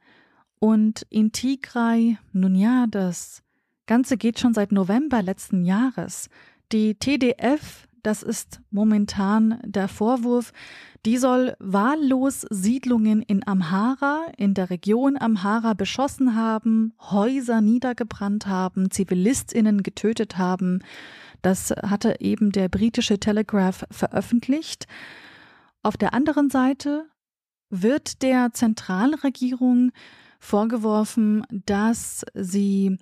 Und in Tigray, nun ja, das Ganze geht schon seit November letzten Jahres. Die TDF, das ist momentan der Vorwurf, die soll wahllos Siedlungen in Amhara, in der Region Amhara beschossen haben, Häuser niedergebrannt haben, Zivilistinnen getötet haben. Das hatte eben der britische Telegraph veröffentlicht. Auf der anderen Seite wird der Zentralregierung vorgeworfen, dass sie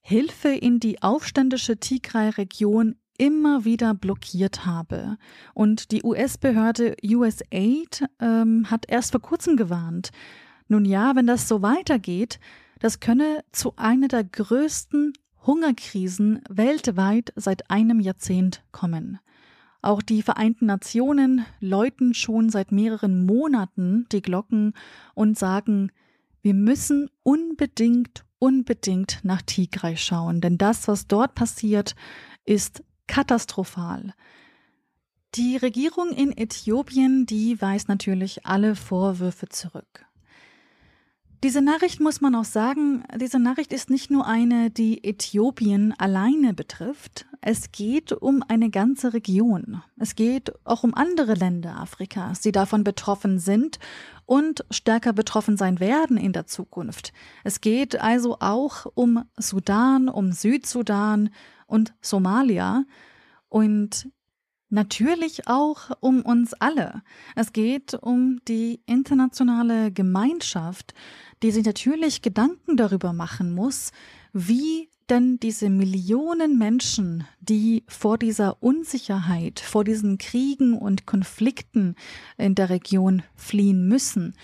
Hilfe in die aufständische Tigray-Region immer wieder blockiert habe. Und die US-Behörde USAID ähm, hat erst vor kurzem gewarnt. Nun ja, wenn das so weitergeht, das könne zu einer der größten Hungerkrisen weltweit seit einem Jahrzehnt kommen. Auch die Vereinten Nationen läuten schon seit mehreren Monaten die Glocken und sagen, wir müssen unbedingt, unbedingt nach Tigray schauen, denn das, was dort passiert, ist katastrophal. Die Regierung in Äthiopien, die weist natürlich alle Vorwürfe zurück. Diese Nachricht muss man auch sagen, diese Nachricht ist nicht nur eine, die Äthiopien alleine betrifft. Es geht um eine ganze Region. Es geht auch um andere Länder Afrikas, die davon betroffen sind und stärker betroffen sein werden in der Zukunft. Es geht also auch um Sudan, um Südsudan und Somalia und natürlich auch um uns alle. Es geht um die internationale Gemeinschaft, die sich natürlich Gedanken darüber machen muss, wie denn diese Millionen Menschen, die vor dieser Unsicherheit, vor diesen Kriegen und Konflikten in der Region fliehen müssen,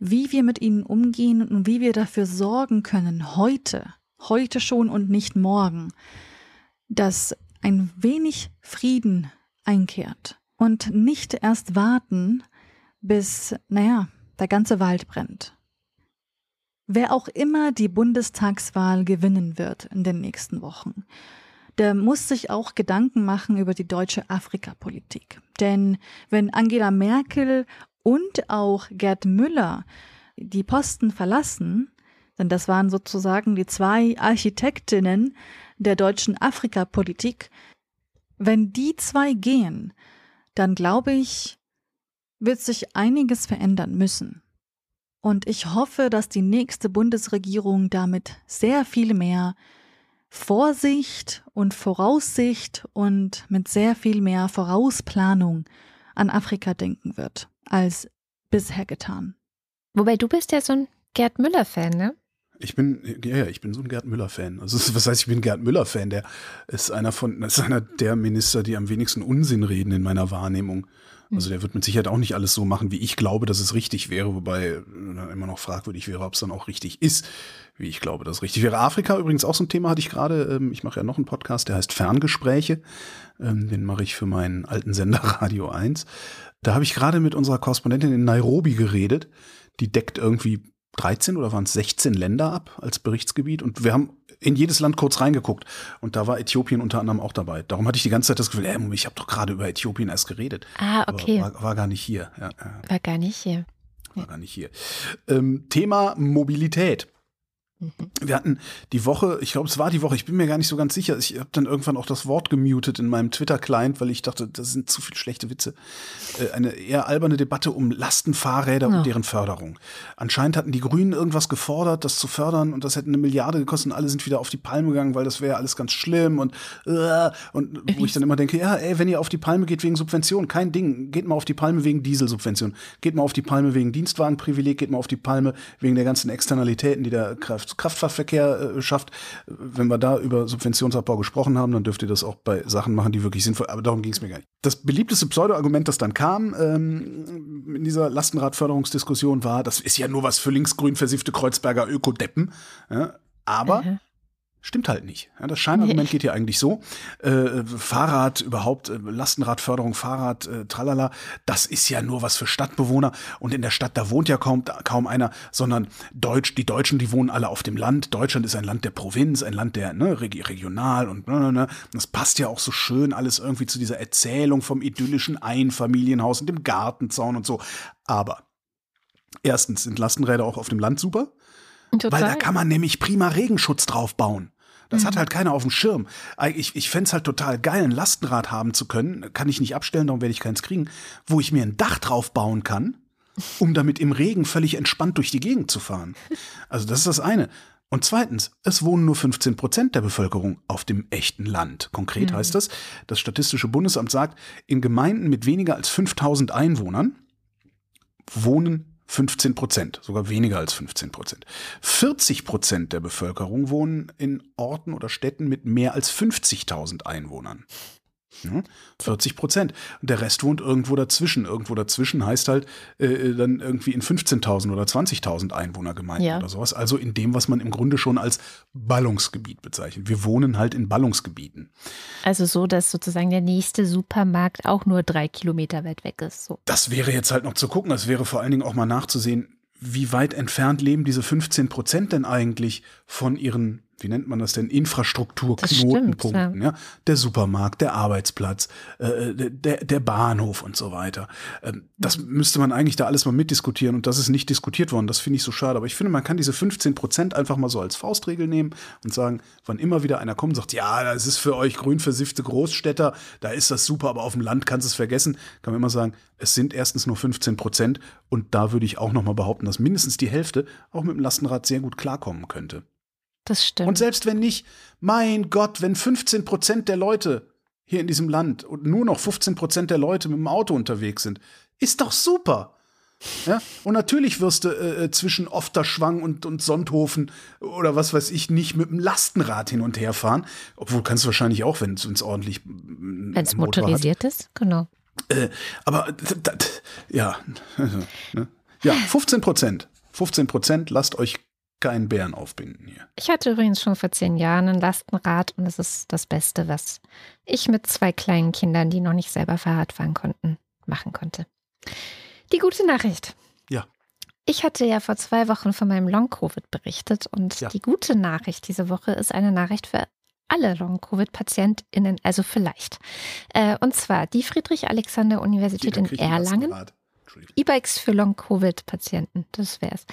wie wir mit ihnen umgehen und wie wir dafür sorgen können, heute, heute schon und nicht morgen, dass ein wenig Frieden einkehrt und nicht erst warten, bis, naja, der ganze Wald brennt. Wer auch immer die Bundestagswahl gewinnen wird in den nächsten Wochen, der muss sich auch Gedanken machen über die deutsche Afrikapolitik. Denn wenn Angela Merkel und auch Gerd Müller die Posten verlassen, denn das waren sozusagen die zwei Architektinnen der deutschen Afrikapolitik, wenn die zwei gehen, dann glaube ich, wird sich einiges verändern müssen. Und ich hoffe, dass die nächste Bundesregierung damit sehr viel mehr Vorsicht und Voraussicht und mit sehr viel mehr Vorausplanung an Afrika denken wird, als bisher getan. Wobei du bist ja so ein Gerd Müller-Fan, ne? Ich bin, ja, ja, ich bin so ein Gerd Müller-Fan. Also, was heißt, ich bin Gerd Müller-Fan? Der ist einer von, ist einer der Minister, die am wenigsten Unsinn reden in meiner Wahrnehmung. Also der wird mit Sicherheit auch nicht alles so machen, wie ich glaube, dass es richtig wäre, wobei immer noch fragwürdig wäre, ob es dann auch richtig ist, wie ich glaube, dass es richtig wäre. Afrika übrigens auch so ein Thema hatte ich gerade. Ähm, ich mache ja noch einen Podcast, der heißt Ferngespräche. Ähm, den mache ich für meinen alten Sender Radio 1. Da habe ich gerade mit unserer Korrespondentin in Nairobi geredet. Die deckt irgendwie 13 oder waren es 16 Länder ab als Berichtsgebiet und wir haben in jedes Land kurz reingeguckt und da war Äthiopien unter anderem auch dabei. Darum hatte ich die ganze Zeit das Gefühl, ey, ich habe doch gerade über Äthiopien erst geredet. Ah, okay. War, war, gar nicht hier. Ja, war gar nicht hier. War gar nicht hier. Ähm, Thema Mobilität. Mhm. Wir hatten die Woche, ich glaube, es war die Woche, ich bin mir gar nicht so ganz sicher. Ich habe dann irgendwann auch das Wort gemutet in meinem Twitter-Client, weil ich dachte, das sind zu viele schlechte Witze. Äh, eine eher alberne Debatte um Lastenfahrräder ja. und deren Förderung. Anscheinend hatten die Grünen irgendwas gefordert, das zu fördern und das hätte eine Milliarde gekostet und alle sind wieder auf die Palme gegangen, weil das wäre alles ganz schlimm und, äh, und wo ich dann immer denke, ja, ey, wenn ihr auf die Palme geht wegen Subvention, kein Ding, geht mal auf die Palme wegen Dieselsubvention, geht mal auf die Palme wegen Dienstwagenprivileg, geht mal auf die Palme wegen der ganzen Externalitäten, die der Kraft Kraftfahrverkehr äh, schafft. Wenn wir da über Subventionsabbau gesprochen haben, dann dürft ihr das auch bei Sachen machen, die wirklich sinnvoll, aber darum ging es mir gar nicht. Das beliebteste Pseudo-Argument, das dann kam ähm, in dieser Lastenradförderungsdiskussion war, das ist ja nur was für linksgrün versiffte Kreuzberger Ökodeppen. Ja, aber mhm. Stimmt halt nicht. Ja, das Scheinargument nee. geht hier eigentlich so. Äh, Fahrrad, überhaupt äh, Lastenradförderung, Fahrrad, äh, tralala, das ist ja nur was für Stadtbewohner. Und in der Stadt, da wohnt ja kaum, kaum einer, sondern Deutsch, die Deutschen, die wohnen alle auf dem Land. Deutschland ist ein Land der Provinz, ein Land der ne, regional und ne, ne, ne. Das passt ja auch so schön alles irgendwie zu dieser Erzählung vom idyllischen Einfamilienhaus und dem Gartenzaun und so. Aber erstens sind Lastenräder auch auf dem Land super. Total. Weil da kann man nämlich prima Regenschutz drauf bauen. Das mhm. hat halt keiner auf dem Schirm. Ich, ich fände es halt total geil, ein Lastenrad haben zu können. Kann ich nicht abstellen, darum werde ich keins kriegen. Wo ich mir ein Dach drauf bauen kann, um damit im Regen völlig entspannt durch die Gegend zu fahren. Also das ist das eine. Und zweitens, es wohnen nur 15 Prozent der Bevölkerung auf dem echten Land. Konkret mhm. heißt das, das Statistische Bundesamt sagt, in Gemeinden mit weniger als 5000 Einwohnern wohnen 15 Prozent, sogar weniger als 15 Prozent. 40 Prozent der Bevölkerung wohnen in Orten oder Städten mit mehr als 50.000 Einwohnern. 40 Prozent. Und der Rest wohnt irgendwo dazwischen. Irgendwo dazwischen heißt halt äh, äh dann irgendwie in 15.000 oder 20.000 Einwohnergemeinden ja. oder sowas. Also in dem, was man im Grunde schon als Ballungsgebiet bezeichnet. Wir wohnen halt in Ballungsgebieten. Also so, dass sozusagen der nächste Supermarkt auch nur drei Kilometer weit weg ist. So. Das wäre jetzt halt noch zu gucken. Das wäre vor allen Dingen auch mal nachzusehen, wie weit entfernt leben diese 15 Prozent denn eigentlich von ihren wie nennt man das denn, Infrastrukturknotenpunkten, ja. ja. Der Supermarkt, der Arbeitsplatz, äh, der, der Bahnhof und so weiter. Ähm, das mhm. müsste man eigentlich da alles mal mitdiskutieren und das ist nicht diskutiert worden. Das finde ich so schade. Aber ich finde, man kann diese 15 Prozent einfach mal so als Faustregel nehmen und sagen, wann immer wieder einer kommt und sagt, ja, das ist für euch grün versiffte Großstädter, da ist das super, aber auf dem Land kannst du es vergessen, kann man immer sagen, es sind erstens nur 15 Prozent und da würde ich auch noch mal behaupten, dass mindestens die Hälfte auch mit dem Lastenrad sehr gut klarkommen könnte. Das stimmt. Und selbst wenn nicht, mein Gott, wenn 15 Prozent der Leute hier in diesem Land und nur noch 15 Prozent der Leute mit dem Auto unterwegs sind, ist doch super. Ja? Und natürlich wirst du äh, äh zwischen Ofterschwang und, und Sonthofen oder was weiß ich nicht mit dem Lastenrad hin und her fahren. Obwohl kannst du wahrscheinlich auch, wenn es ordentlich. Wenn es motorisiert hat. ist, genau. Äh, aber ja, ja, 15 Prozent. 15 Prozent, lasst euch keinen Bären aufbinden hier. Ich hatte übrigens schon vor zehn Jahren ein Lastenrad und es ist das Beste, was ich mit zwei kleinen Kindern, die noch nicht selber Fahrrad fahren konnten, machen konnte. Die gute Nachricht. Ja. Ich hatte ja vor zwei Wochen von meinem Long-Covid berichtet und ja. die gute Nachricht diese Woche ist eine Nachricht für alle Long-Covid-PatientInnen, also vielleicht. Äh, und zwar die Friedrich-Alexander-Universität in Erlangen. E-Bikes für Long-Covid-Patienten, das wär's.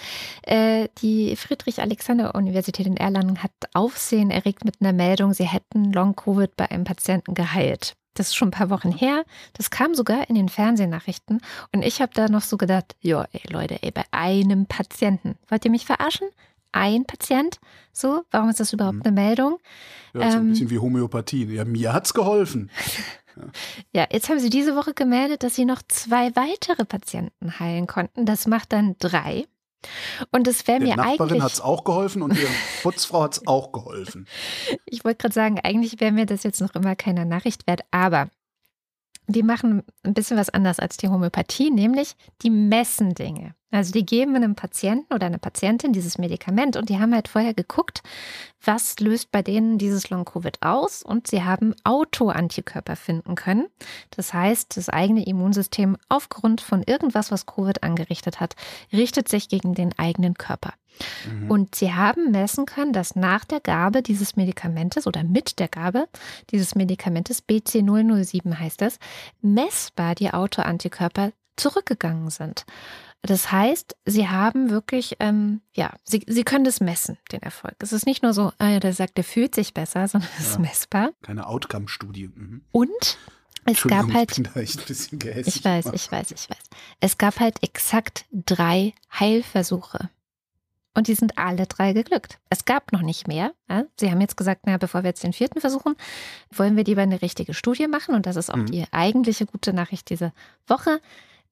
Äh, die Friedrich-Alexander-Universität in Erlangen hat Aufsehen erregt mit einer Meldung, sie hätten Long-Covid bei einem Patienten geheilt. Das ist schon ein paar Wochen her. Das kam sogar in den Fernsehnachrichten. Und ich habe da noch so gedacht, ja, ey Leute, ey, bei einem Patienten. Wollt ihr mich verarschen? Ein Patient? So, warum ist das überhaupt mhm. eine Meldung? Ja, ähm, so ein ähm, bisschen wie Homöopathie. Ja, mir hat's geholfen. Ja, jetzt haben Sie diese Woche gemeldet, dass Sie noch zwei weitere Patienten heilen konnten. Das macht dann drei. Und es wäre mir Nachbarin eigentlich. Nachbarin hat es auch geholfen und ihre Putzfrau hat es auch geholfen. Ich wollte gerade sagen, eigentlich wäre mir das jetzt noch immer keiner Nachricht wert, aber die machen ein bisschen was anders als die Homöopathie, nämlich die messen Dinge. Also die geben einem Patienten oder einer Patientin dieses Medikament und die haben halt vorher geguckt, was löst bei denen dieses Long-Covid aus und sie haben Autoantikörper finden können. Das heißt, das eigene Immunsystem aufgrund von irgendwas, was Covid angerichtet hat, richtet sich gegen den eigenen Körper. Mhm. Und sie haben messen können, dass nach der Gabe dieses Medikamentes oder mit der Gabe dieses Medikamentes, BC007 heißt das, messbar die Autoantikörper zurückgegangen sind. Das heißt, sie haben wirklich, ähm, ja, sie, sie können das messen, den Erfolg. Es ist nicht nur so, äh, der sagt, der fühlt sich besser, sondern es ja. ist messbar. Keine Outcome-Studie. Mhm. Und es gab halt. Ich, ich weiß, ich weiß, ich weiß. Es gab halt exakt drei Heilversuche. Und die sind alle drei geglückt. Es gab noch nicht mehr. Ja? Sie haben jetzt gesagt, na, bevor wir jetzt den vierten versuchen, wollen wir lieber eine richtige Studie machen. Und das ist auch mhm. die eigentliche gute Nachricht diese Woche.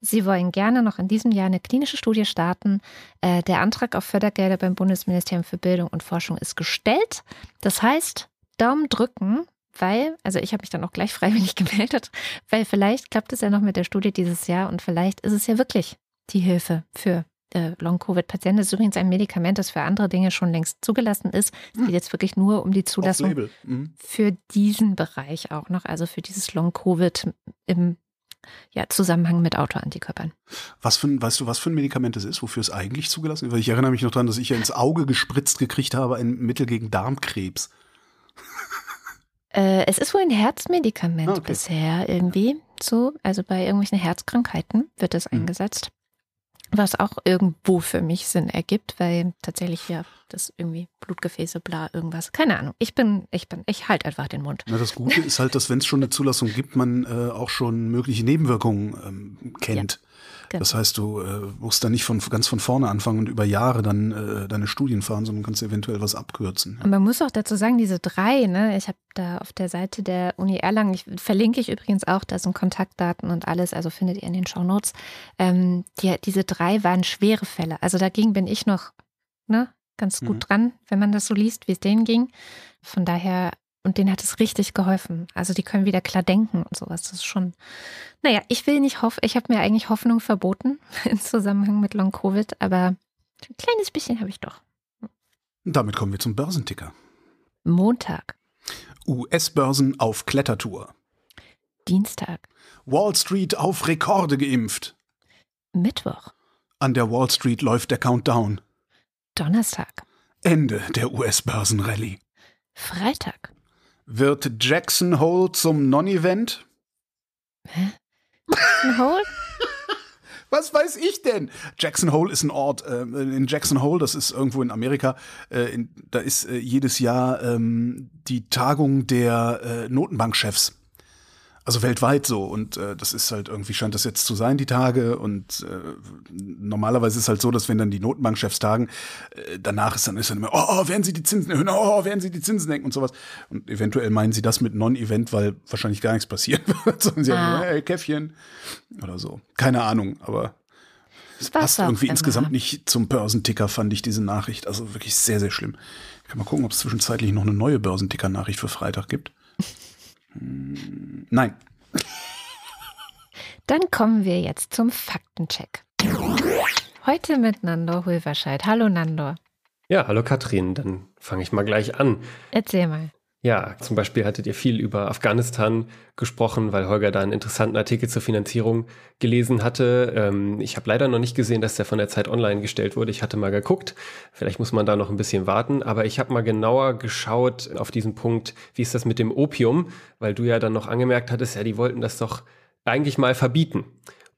Sie wollen gerne noch in diesem Jahr eine klinische Studie starten. Äh, der Antrag auf Fördergelder beim Bundesministerium für Bildung und Forschung ist gestellt. Das heißt, Daumen drücken, weil, also ich habe mich dann auch gleich freiwillig gemeldet, weil vielleicht klappt es ja noch mit der Studie dieses Jahr und vielleicht ist es ja wirklich die Hilfe für äh, Long-Covid-Patienten. Das ist übrigens ein Medikament, das für andere Dinge schon längst zugelassen ist. Es geht hm. jetzt wirklich nur um die Zulassung mhm. für diesen Bereich auch noch, also für dieses Long-Covid im ja, Zusammenhang mit Autoantikörpern. Was für, weißt du, was für ein Medikament es ist, wofür es eigentlich zugelassen ist? Weil ich erinnere mich noch daran, dass ich ja ins Auge gespritzt gekriegt habe, ein Mittel gegen Darmkrebs. Äh, es ist wohl ein Herzmedikament ah, okay. bisher irgendwie so. Also bei irgendwelchen Herzkrankheiten wird es mhm. eingesetzt. Was auch irgendwo für mich Sinn ergibt, weil tatsächlich ja das irgendwie Blutgefäße, bla, irgendwas. Keine Ahnung. Ich bin, ich bin, ich halte einfach den Mund. Na, das Gute ist halt, dass wenn es schon eine Zulassung gibt, man äh, auch schon mögliche Nebenwirkungen ähm, kennt. Ja. Genau. Das heißt, du äh, musst da nicht von ganz von vorne anfangen und über Jahre dann äh, deine Studien fahren, sondern kannst eventuell was abkürzen. Und man muss auch dazu sagen, diese drei, ne, ich habe da auf der Seite der Uni Erlangen, ich verlinke ich übrigens auch, da sind Kontaktdaten und alles, also findet ihr in den Shownotes. Ähm, die, diese drei waren schwere Fälle. Also dagegen bin ich noch ne, ganz gut mhm. dran, wenn man das so liest, wie es denen ging. Von daher und denen hat es richtig geholfen. Also die können wieder klar denken und sowas. Das ist schon, naja, ich will nicht hoffen, ich habe mir eigentlich Hoffnung verboten im Zusammenhang mit Long Covid, aber ein kleines bisschen habe ich doch. Damit kommen wir zum Börsenticker. Montag. US-Börsen auf Klettertour. Dienstag. Wall Street auf Rekorde geimpft. Mittwoch. An der Wall Street läuft der Countdown. Donnerstag. Ende der US-Börsenrallye. Freitag. Wird Jackson Hole zum Non-Event? Hä? Jackson Hole? Was weiß ich denn? Jackson Hole ist ein Ort. Äh, in Jackson Hole, das ist irgendwo in Amerika, äh, in, da ist äh, jedes Jahr ähm, die Tagung der äh, Notenbankchefs. Also weltweit so. Und äh, das ist halt irgendwie, scheint das jetzt zu sein, die Tage. Und äh, normalerweise ist es halt so, dass wenn dann die Notenbankchefs tagen, äh, danach ist dann, ist dann immer, oh, oh, werden sie die Zinsen erhöhen, oh, werden sie die Zinsen senken und sowas. Und eventuell meinen sie das mit Non-Event, weil wahrscheinlich gar nichts passieren wird. Sondern sie ah. hey, Käffchen oder so. Keine Ahnung, aber es passt irgendwie immer. insgesamt nicht zum Börsenticker, fand ich diese Nachricht. Also wirklich sehr, sehr schlimm. Ich kann mal gucken, ob es zwischenzeitlich noch eine neue Börsenticker-Nachricht für Freitag gibt. Nein. Dann kommen wir jetzt zum Faktencheck. Heute mit Nando Hulverscheid. Hallo Nando. Ja, hallo Katrin. Dann fange ich mal gleich an. Erzähl mal. Ja, zum Beispiel hattet ihr viel über Afghanistan gesprochen, weil Holger da einen interessanten Artikel zur Finanzierung gelesen hatte. Ähm, ich habe leider noch nicht gesehen, dass der von der Zeit online gestellt wurde. Ich hatte mal geguckt. Vielleicht muss man da noch ein bisschen warten. Aber ich habe mal genauer geschaut auf diesen Punkt, wie ist das mit dem Opium? Weil du ja dann noch angemerkt hattest, ja, die wollten das doch eigentlich mal verbieten.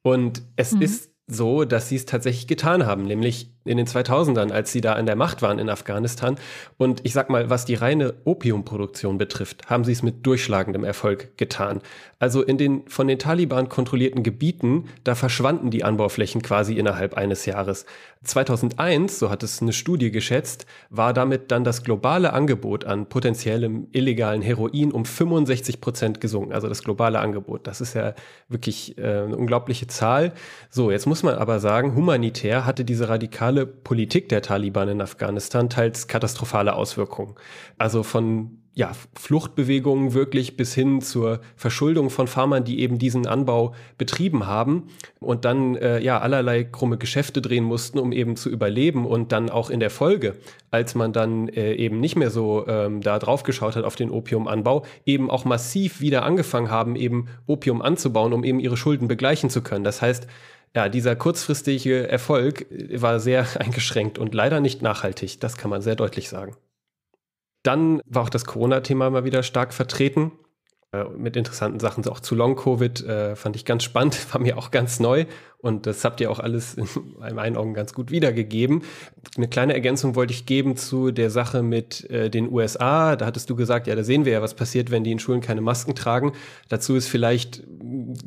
Und es mhm. ist so, dass sie es tatsächlich getan haben, nämlich in den 2000ern, als sie da an der Macht waren in Afghanistan. Und ich sag mal, was die reine Opiumproduktion betrifft, haben sie es mit durchschlagendem Erfolg getan. Also in den von den Taliban kontrollierten Gebieten, da verschwanden die Anbauflächen quasi innerhalb eines Jahres. 2001, so hat es eine Studie geschätzt, war damit dann das globale Angebot an potenziellem illegalen Heroin um 65 Prozent gesunken. Also das globale Angebot. Das ist ja wirklich äh, eine unglaubliche Zahl. So, jetzt muss man aber sagen, humanitär hatte diese radikale brutale Politik der Taliban in Afghanistan teils katastrophale Auswirkungen. Also von ja, Fluchtbewegungen wirklich bis hin zur Verschuldung von Farmern, die eben diesen Anbau betrieben haben und dann äh, ja allerlei krumme Geschäfte drehen mussten, um eben zu überleben und dann auch in der Folge, als man dann äh, eben nicht mehr so ähm, da drauf geschaut hat auf den Opiumanbau, eben auch massiv wieder angefangen haben, eben Opium anzubauen, um eben ihre Schulden begleichen zu können. Das heißt, ja, dieser kurzfristige Erfolg war sehr eingeschränkt und leider nicht nachhaltig. Das kann man sehr deutlich sagen. Dann war auch das Corona-Thema mal wieder stark vertreten. äh, mit interessanten Sachen, auch zu Long-Covid, äh, fand ich ganz spannend, war mir auch ganz neu und das habt ihr auch alles in meinen Augen ganz gut wiedergegeben. Eine kleine Ergänzung wollte ich geben zu der Sache mit äh, den USA. Da hattest du gesagt, ja, da sehen wir ja, was passiert, wenn die in Schulen keine Masken tragen. Dazu ist vielleicht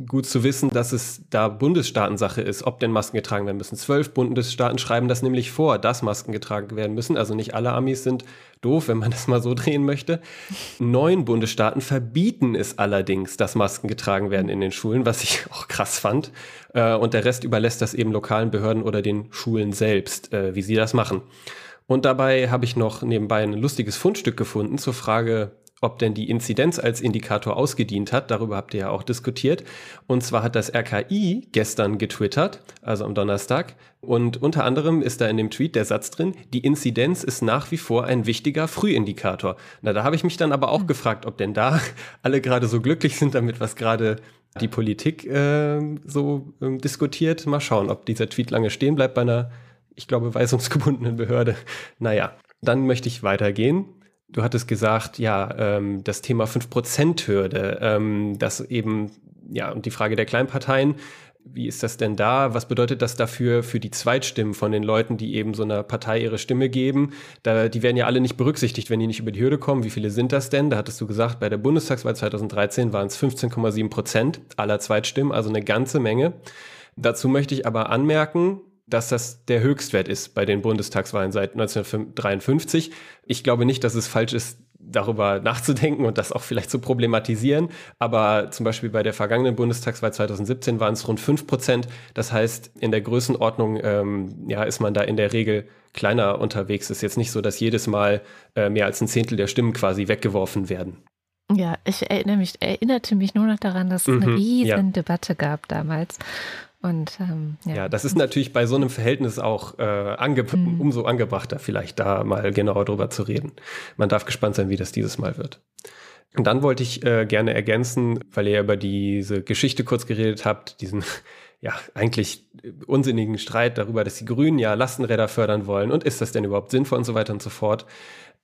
gut zu wissen, dass es da Bundesstaatensache ist, ob denn Masken getragen werden müssen. Zwölf Bundesstaaten schreiben das nämlich vor, dass Masken getragen werden müssen. Also nicht alle Amis sind doof, wenn man das mal so drehen möchte. Neun Bundesstaaten verbieten es allerdings, dass Masken getragen werden in den Schulen, was ich auch krass fand. Äh, und der Rest überlässt das eben lokalen Behörden oder den Schulen selbst, äh, wie sie das machen. Und dabei habe ich noch nebenbei ein lustiges Fundstück gefunden zur Frage, ob denn die Inzidenz als Indikator ausgedient hat. Darüber habt ihr ja auch diskutiert. Und zwar hat das RKI gestern getwittert, also am Donnerstag. Und unter anderem ist da in dem Tweet der Satz drin, die Inzidenz ist nach wie vor ein wichtiger Frühindikator. Na, da habe ich mich dann aber auch mhm. gefragt, ob denn da alle gerade so glücklich sind damit, was gerade die Politik äh, so äh, diskutiert. Mal schauen, ob dieser Tweet lange stehen bleibt bei einer, ich glaube, weisungsgebundenen Behörde. Naja, dann möchte ich weitergehen Du hattest gesagt, ja, ähm, das Thema 5%-Hürde, ähm, das eben, ja, und die Frage der Kleinparteien, wie ist das denn da? Was bedeutet das dafür für die Zweitstimmen von den Leuten, die eben so einer Partei ihre Stimme geben? Da, die werden ja alle nicht berücksichtigt, wenn die nicht über die Hürde kommen. Wie viele sind das denn? Da hattest du gesagt, bei der Bundestagswahl 2013 waren es 15,7 Prozent aller Zweitstimmen, also eine ganze Menge. Dazu möchte ich aber anmerken, dass das der Höchstwert ist bei den Bundestagswahlen seit 1953. Ich glaube nicht, dass es falsch ist, darüber nachzudenken und das auch vielleicht zu problematisieren. Aber zum Beispiel bei der vergangenen Bundestagswahl 2017 waren es rund fünf Prozent. Das heißt, in der Größenordnung ähm, ja, ist man da in der Regel kleiner unterwegs. Es ist jetzt nicht so, dass jedes Mal äh, mehr als ein Zehntel der Stimmen quasi weggeworfen werden. Ja, ich erinnere mich, erinnerte mich nur noch daran, dass es eine mhm, riesen ja. Debatte gab damals. Und ähm, ja. ja. das ist natürlich bei so einem Verhältnis auch äh, ange mhm. umso angebrachter, vielleicht da mal genauer drüber zu reden. Man darf gespannt sein, wie das dieses Mal wird. Und dann wollte ich äh, gerne ergänzen, weil ihr über diese Geschichte kurz geredet habt, diesen ja eigentlich unsinnigen Streit darüber, dass die Grünen ja Lastenräder fördern wollen und ist das denn überhaupt sinnvoll und so weiter und so fort.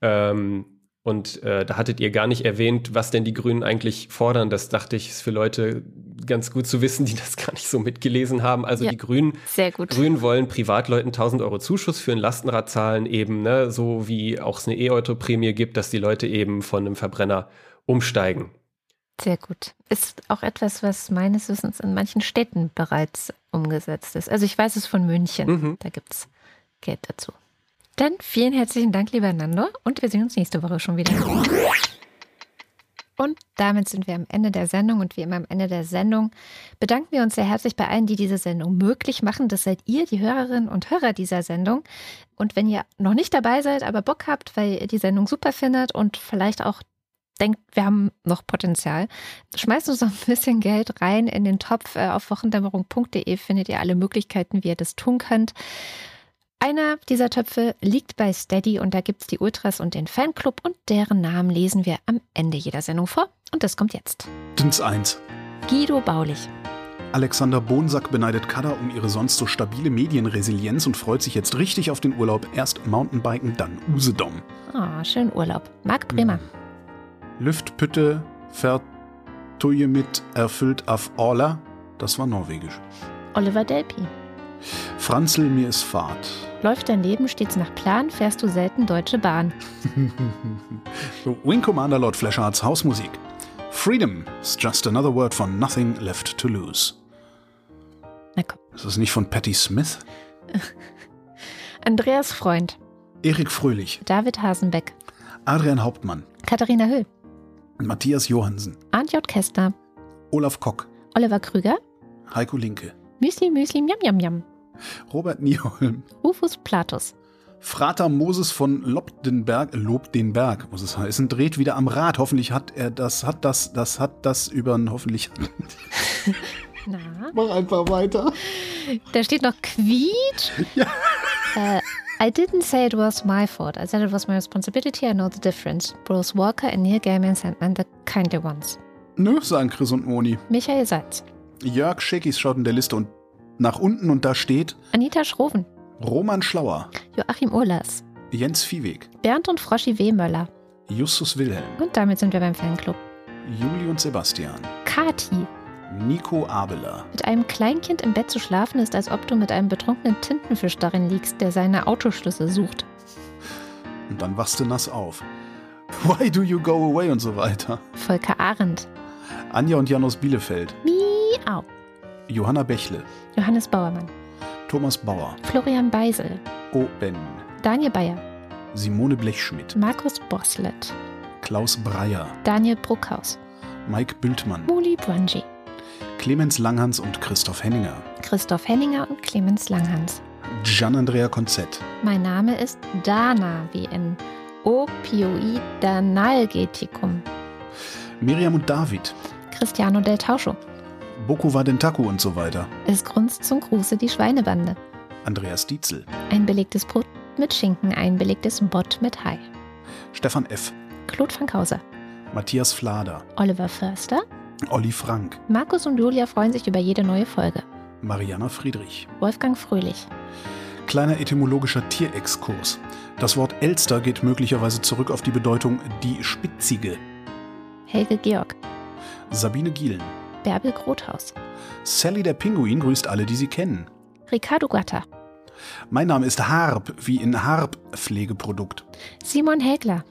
Ähm, und äh, da hattet ihr gar nicht erwähnt, was denn die Grünen eigentlich fordern. Das dachte ich, ist für Leute ganz gut zu wissen, die das gar nicht so mitgelesen haben. Also ja, die Grünen, Grünen wollen Privatleuten 1000 Euro Zuschuss für ein Lastenrad zahlen, eben ne, so wie auch es eine E-Auto-Prämie gibt, dass die Leute eben von einem Verbrenner umsteigen. Sehr gut. Ist auch etwas, was meines Wissens in manchen Städten bereits umgesetzt ist. Also ich weiß es von München. Mhm. Da gibt es Geld dazu. Dann vielen herzlichen Dank, lieber Nando, und wir sehen uns nächste Woche schon wieder. Und damit sind wir am Ende der Sendung und wie immer am Ende der Sendung bedanken wir uns sehr herzlich bei allen, die diese Sendung möglich machen. Das seid ihr, die Hörerinnen und Hörer dieser Sendung. Und wenn ihr noch nicht dabei seid, aber Bock habt, weil ihr die Sendung super findet und vielleicht auch denkt, wir haben noch Potenzial, schmeißt uns noch ein bisschen Geld rein in den Topf. Äh, auf wochendämmerung.de findet ihr alle Möglichkeiten, wie ihr das tun könnt. Einer dieser Töpfe liegt bei Steady und da gibt es die Ultras und den Fanclub und deren Namen lesen wir am Ende jeder Sendung vor. Und das kommt jetzt. Dins 1. Guido Baulich. Alexander Bonsack beneidet Kada um ihre sonst so stabile Medienresilienz und freut sich jetzt richtig auf den Urlaub. Erst Mountainbiken, dann Usedom. Ah, oh, schön Urlaub. Marc Bremer. Lüftpütte vertuje mit erfüllt auf Orla. Das war norwegisch. Oliver Delpi. Franzl, mir ist Fahrt. Läuft dein Leben stets nach Plan, fährst du selten Deutsche Bahn. Wing Commander Lord Fleshards Hausmusik. Freedom is just another word for nothing left to lose. Na komm. Ist das nicht von Patti Smith? Andreas Freund. Erik Fröhlich. David Hasenbeck. Adrian Hauptmann. Katharina Hüll. Matthias Johansen. Arndt J. Kester. Olaf Kock. Oliver Krüger. Heiko Linke. Müsli, Müsli, Miam, Miam, Miam. Robert Nieholm. Rufus Platus. Frater Moses von Lobdenberg, Lob den Berg, muss es heißen, dreht wieder am Rad. Hoffentlich hat er das, hat das, das hat das über hoffentlich. Na? Mach einfach weiter. Da steht noch Quiet. Ja. Uh, I didn't say it was my fault. I said it was my responsibility. I know the difference. Bruce Walker and Neil Gaiman Sandman, the kindly ones. Nö, sagen Chris und Moni. Michael Seitz. Jörg Schekis schaut in der Liste und nach unten und da steht Anita Schroven, Roman Schlauer, Joachim Urlas, Jens Viehweg, Bernd und Froschi W. Möller, Justus Wilhelm. Und damit sind wir beim Fanclub. Juli und Sebastian. Kati. Nico Abeler. Mit einem Kleinkind im Bett zu schlafen ist, als ob du mit einem betrunkenen Tintenfisch darin liegst, der seine Autoschlüssel sucht. Und dann wachst du nass auf. Why do you go away und so weiter. Volker Arendt. Anja und Jan aus Bielefeld. Miau. Johanna Bächle. Johannes Bauermann. Thomas Bauer. Florian Beisel. O.Ben. Daniel Bayer. Simone Blechschmidt. Markus Boslett. Klaus Breyer. Daniel Bruckhaus. Mike Bültmann. Muli Brangi. Clemens Langhans und Christoph Henninger. Christoph Henninger und Clemens Langhans. Gian-Andrea Konzett. Mein Name ist Dana, wie in Opioidanalgetikum. Miriam und David. Cristiano del Tauscho. Boku Wadentaku und so weiter. Es grunzt zum Gruße die Schweinebande. Andreas Dietzel. Ein belegtes Brot mit Schinken, ein belegtes Bott mit Hai. Stefan F. Claude Frankhauser. Matthias Flader. Oliver Förster. Olli Frank. Markus und Julia freuen sich über jede neue Folge. Mariana Friedrich. Wolfgang Fröhlich. Kleiner etymologischer Tierexkurs. Das Wort Elster geht möglicherweise zurück auf die Bedeutung die Spitzige. Helge Georg. Sabine Gielen. Bärbel Grothaus. Sally der Pinguin grüßt alle, die sie kennen. Ricardo Gatter. Mein Name ist Harp, wie in Harp Pflegeprodukt. Simon Hägler.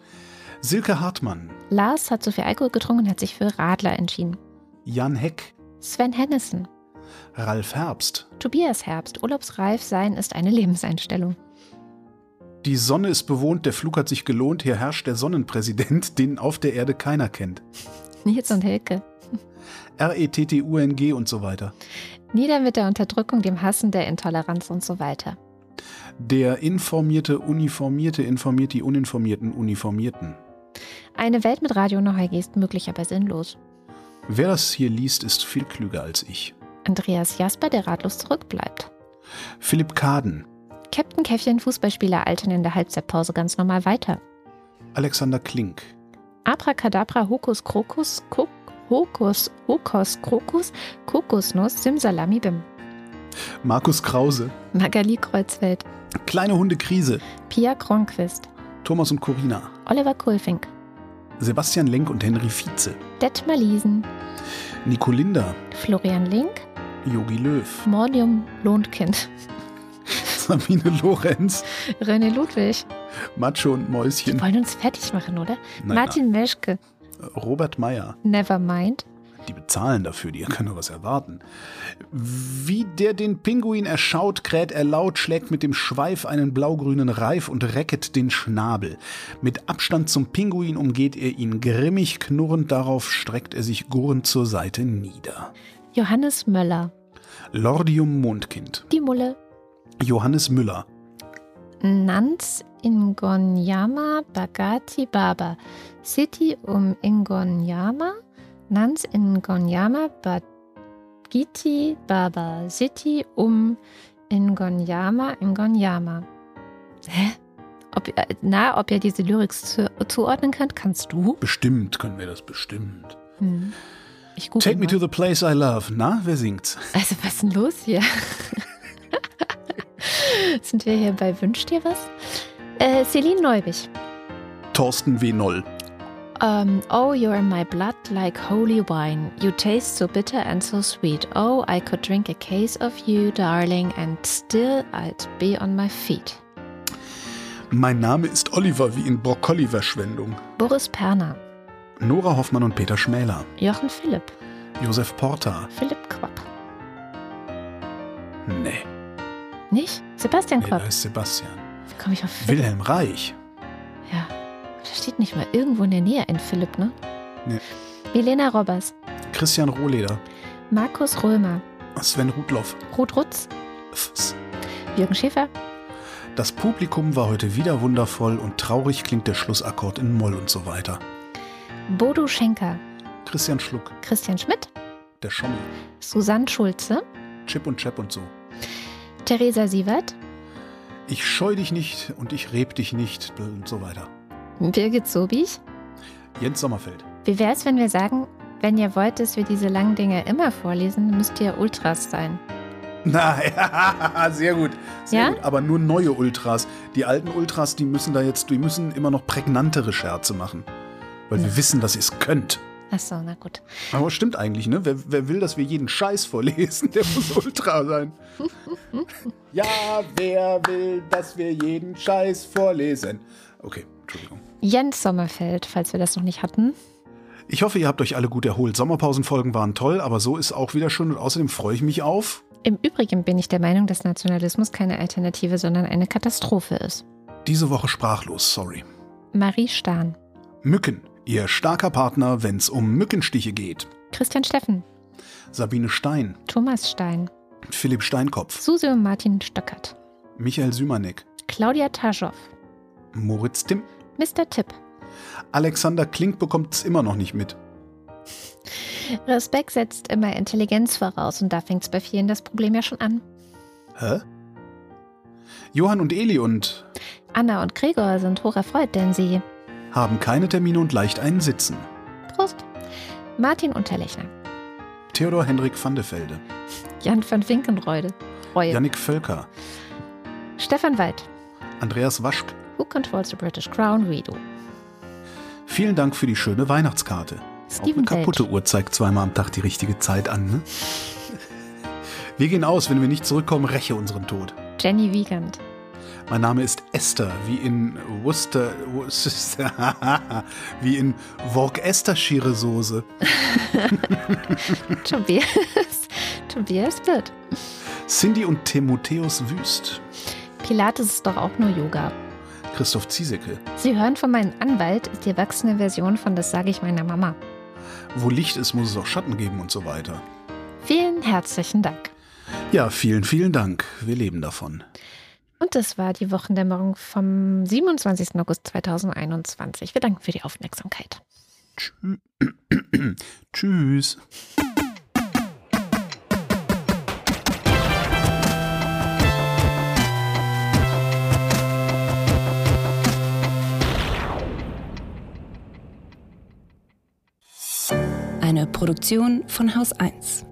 Silke Hartmann. Lars hat zu viel Alkohol getrunken und hat sich für Radler entschieden. Jan Heck. Sven Hennissen. Ralf Herbst. Tobias Herbst. Urlaubsreif sein ist eine Lebenseinstellung. Die Sonne ist bewohnt, der Flug hat sich gelohnt, hier herrscht der Sonnenpräsident, den auf der Erde keiner kennt. Nils und Hilke. R-E-T-T-U-N-G und so weiter. Nieder mit der Unterdrückung, dem Hassen, der Intoleranz und so weiter. Der informierte, uniformierte informiert die uninformierten Uniformierten. Eine Welt mit Radio Neugier ist möglich, aber sinnlos. Wer das hier liest, ist viel klüger als ich. Andreas Jasper, der ratlos zurückbleibt. Philipp Kaden. Captain Käffchen, Fußballspieler, altern in der Halbzeitpause ganz normal weiter. Alexander Klink. Abracadabra, Hokus Krokus, Kok Hokus, Hokos Krokus, Kokosnuss, Simsalami Bim. Markus Krause. Magali Kreuzfeld. Kleine Hunde Krise. Pia Kronquist. Thomas und Corina. Oliver Kulfink. Sebastian Lenk und Henry Vize. Detmar Liesen. Nico Linder. Florian Link. Yogi Löw. Mordium Lohnkind. Sabine Lorenz. René Ludwig. Macho und Mäuschen. Wir wollen uns fertig machen, oder? Nein, Martin Meschke. Robert Meyer. Nevermind. Die bezahlen dafür, die können doch was erwarten. Wie der den Pinguin erschaut, kräht er laut, schlägt mit dem Schweif einen blaugrünen Reif und recket den Schnabel. Mit Abstand zum Pinguin umgeht er ihn grimmig, knurrend darauf streckt er sich gurrend zur Seite nieder. Johannes Möller. Lordium Mondkind. Die Mulle. Johannes Müller. Nans Ingonyama Bagati Baba. City um Ingonyama. Nans Ingonyama Bagiti Baba. City um Ingonyama Ingonyama. Hä? Ob, äh, na, ob ihr diese Lyrics zu, zuordnen könnt, kannst du? Bestimmt können wir das bestimmt. Hm. Take me mal. to the place I love. Na, wer singt's? Also, was ist denn los hier? Sind wir hier bei Wünsch dir was? Äh, Celine Neubich. Thorsten W. Noll. Um, oh, you're in my blood like holy wine. You taste so bitter and so sweet. Oh, I could drink a case of you, darling, and still I'd be on my feet. Mein Name ist Oliver wie in Brokkoli-Verschwendung. Boris Perner. Nora Hoffmann und Peter Schmäler. Jochen Philipp. Josef Porta. Philipp Quapp. Nee, Nicht? Sebastian nee da Quapp. ist Sebastian. Wie komme ich auf Philipp? Wilhelm Reich. Ja. Da steht nicht mal irgendwo in der Nähe ein Philipp, ne? Nee. Milena Robbers. Christian Rohleder. Markus Römer. Sven Rudloff. Ruth Rutz. Fs. Jürgen Schäfer. Das Publikum war heute wieder wundervoll und traurig klingt der Schlussakkord in Moll und so weiter. Bodo Schenker. Christian Schluck. Christian Schmidt. Der Schommel. Susanne Schulze. Chip und Chap und so. Theresa Sievert. Ich scheu dich nicht und ich reb dich nicht und so weiter. Birgit Sobich. Jens Sommerfeld. Wie wäre es, wenn wir sagen, wenn ihr wollt, dass wir diese langen Dinge immer vorlesen, müsst ihr Ultras sein. Na ja, sehr gut. Sehr Ja? gut. Aber nur neue Ultras. Die alten Ultras, die müssen da jetzt, die müssen immer noch prägnantere Scherze machen. Weil wir wissen, dass ihr es könnt. Achso, na gut. Aber stimmt eigentlich, ne? Wer, wer will, dass wir jeden Scheiß vorlesen? Der muss Ultra sein. ja, wer will, dass wir jeden Scheiß vorlesen? Okay, Entschuldigung. Jens Sommerfeld, falls wir das noch nicht hatten. Ich hoffe, ihr habt euch alle gut erholt. Sommerpausenfolgen waren toll, aber so ist auch wieder schön und außerdem freue ich mich auf. Im Übrigen bin ich der Meinung, dass Nationalismus keine Alternative, sondern eine Katastrophe ist. Diese Woche sprachlos, sorry. Marie Stahn. Mücken, ihr starker Partner, wenn's um Mückenstiche geht. Christian Steffen. Sabine Stein, Thomas Stein. Philipp Steinkopf, Susi und Martin Stöckert. Michael Sümanek, Claudia Taschow. Moritz Timm, Mr. Tipp. Alexander Klink bekommt's immer noch nicht mit. Respekt setzt immer Intelligenz voraus und da fängt's bei vielen das Problem ja schon an. Hä? Johann und Eli und Anna und Gregor sind hocherfreut, denn sie. Haben keine Termine und leicht einen Sitzen. Prost! Martin Unterlechner. Theodor Hendrik van de Velde, Jan van Winkenreude. Reue. Yannick Völker, Stefan Weid. Andreas Waschk. Who controls the British Crown? Redo. Vielen Dank für die schöne Weihnachtskarte. Auch Steven eine kaputte Welch. Uhr zeigt zweimal am Tag die richtige Zeit an, ne? Wir gehen aus, wenn wir nicht zurückkommen, räche unseren Tod. Jenny Wiegand. Mein Name ist Esther, wie in Worcester, Worcester wie in Worcestershire Soße. Tobias. Tobias Wirth. Cindy und Timotheus Wüst. Pilates ist doch auch nur Yoga. Christoph Ziesecke. Sie hören von meinem Anwalt, ist die erwachsene Version von Das sage ich meiner Mama. Wo Licht ist, muss es auch Schatten geben und so weiter. Vielen herzlichen Dank. Ja, vielen, vielen Dank. Wir leben davon. Und das war die Wochendämmerung vom 27. August 2021. Wir danken für die Aufmerksamkeit. Tschü Tschüss. Eine Produktion von Haus 1.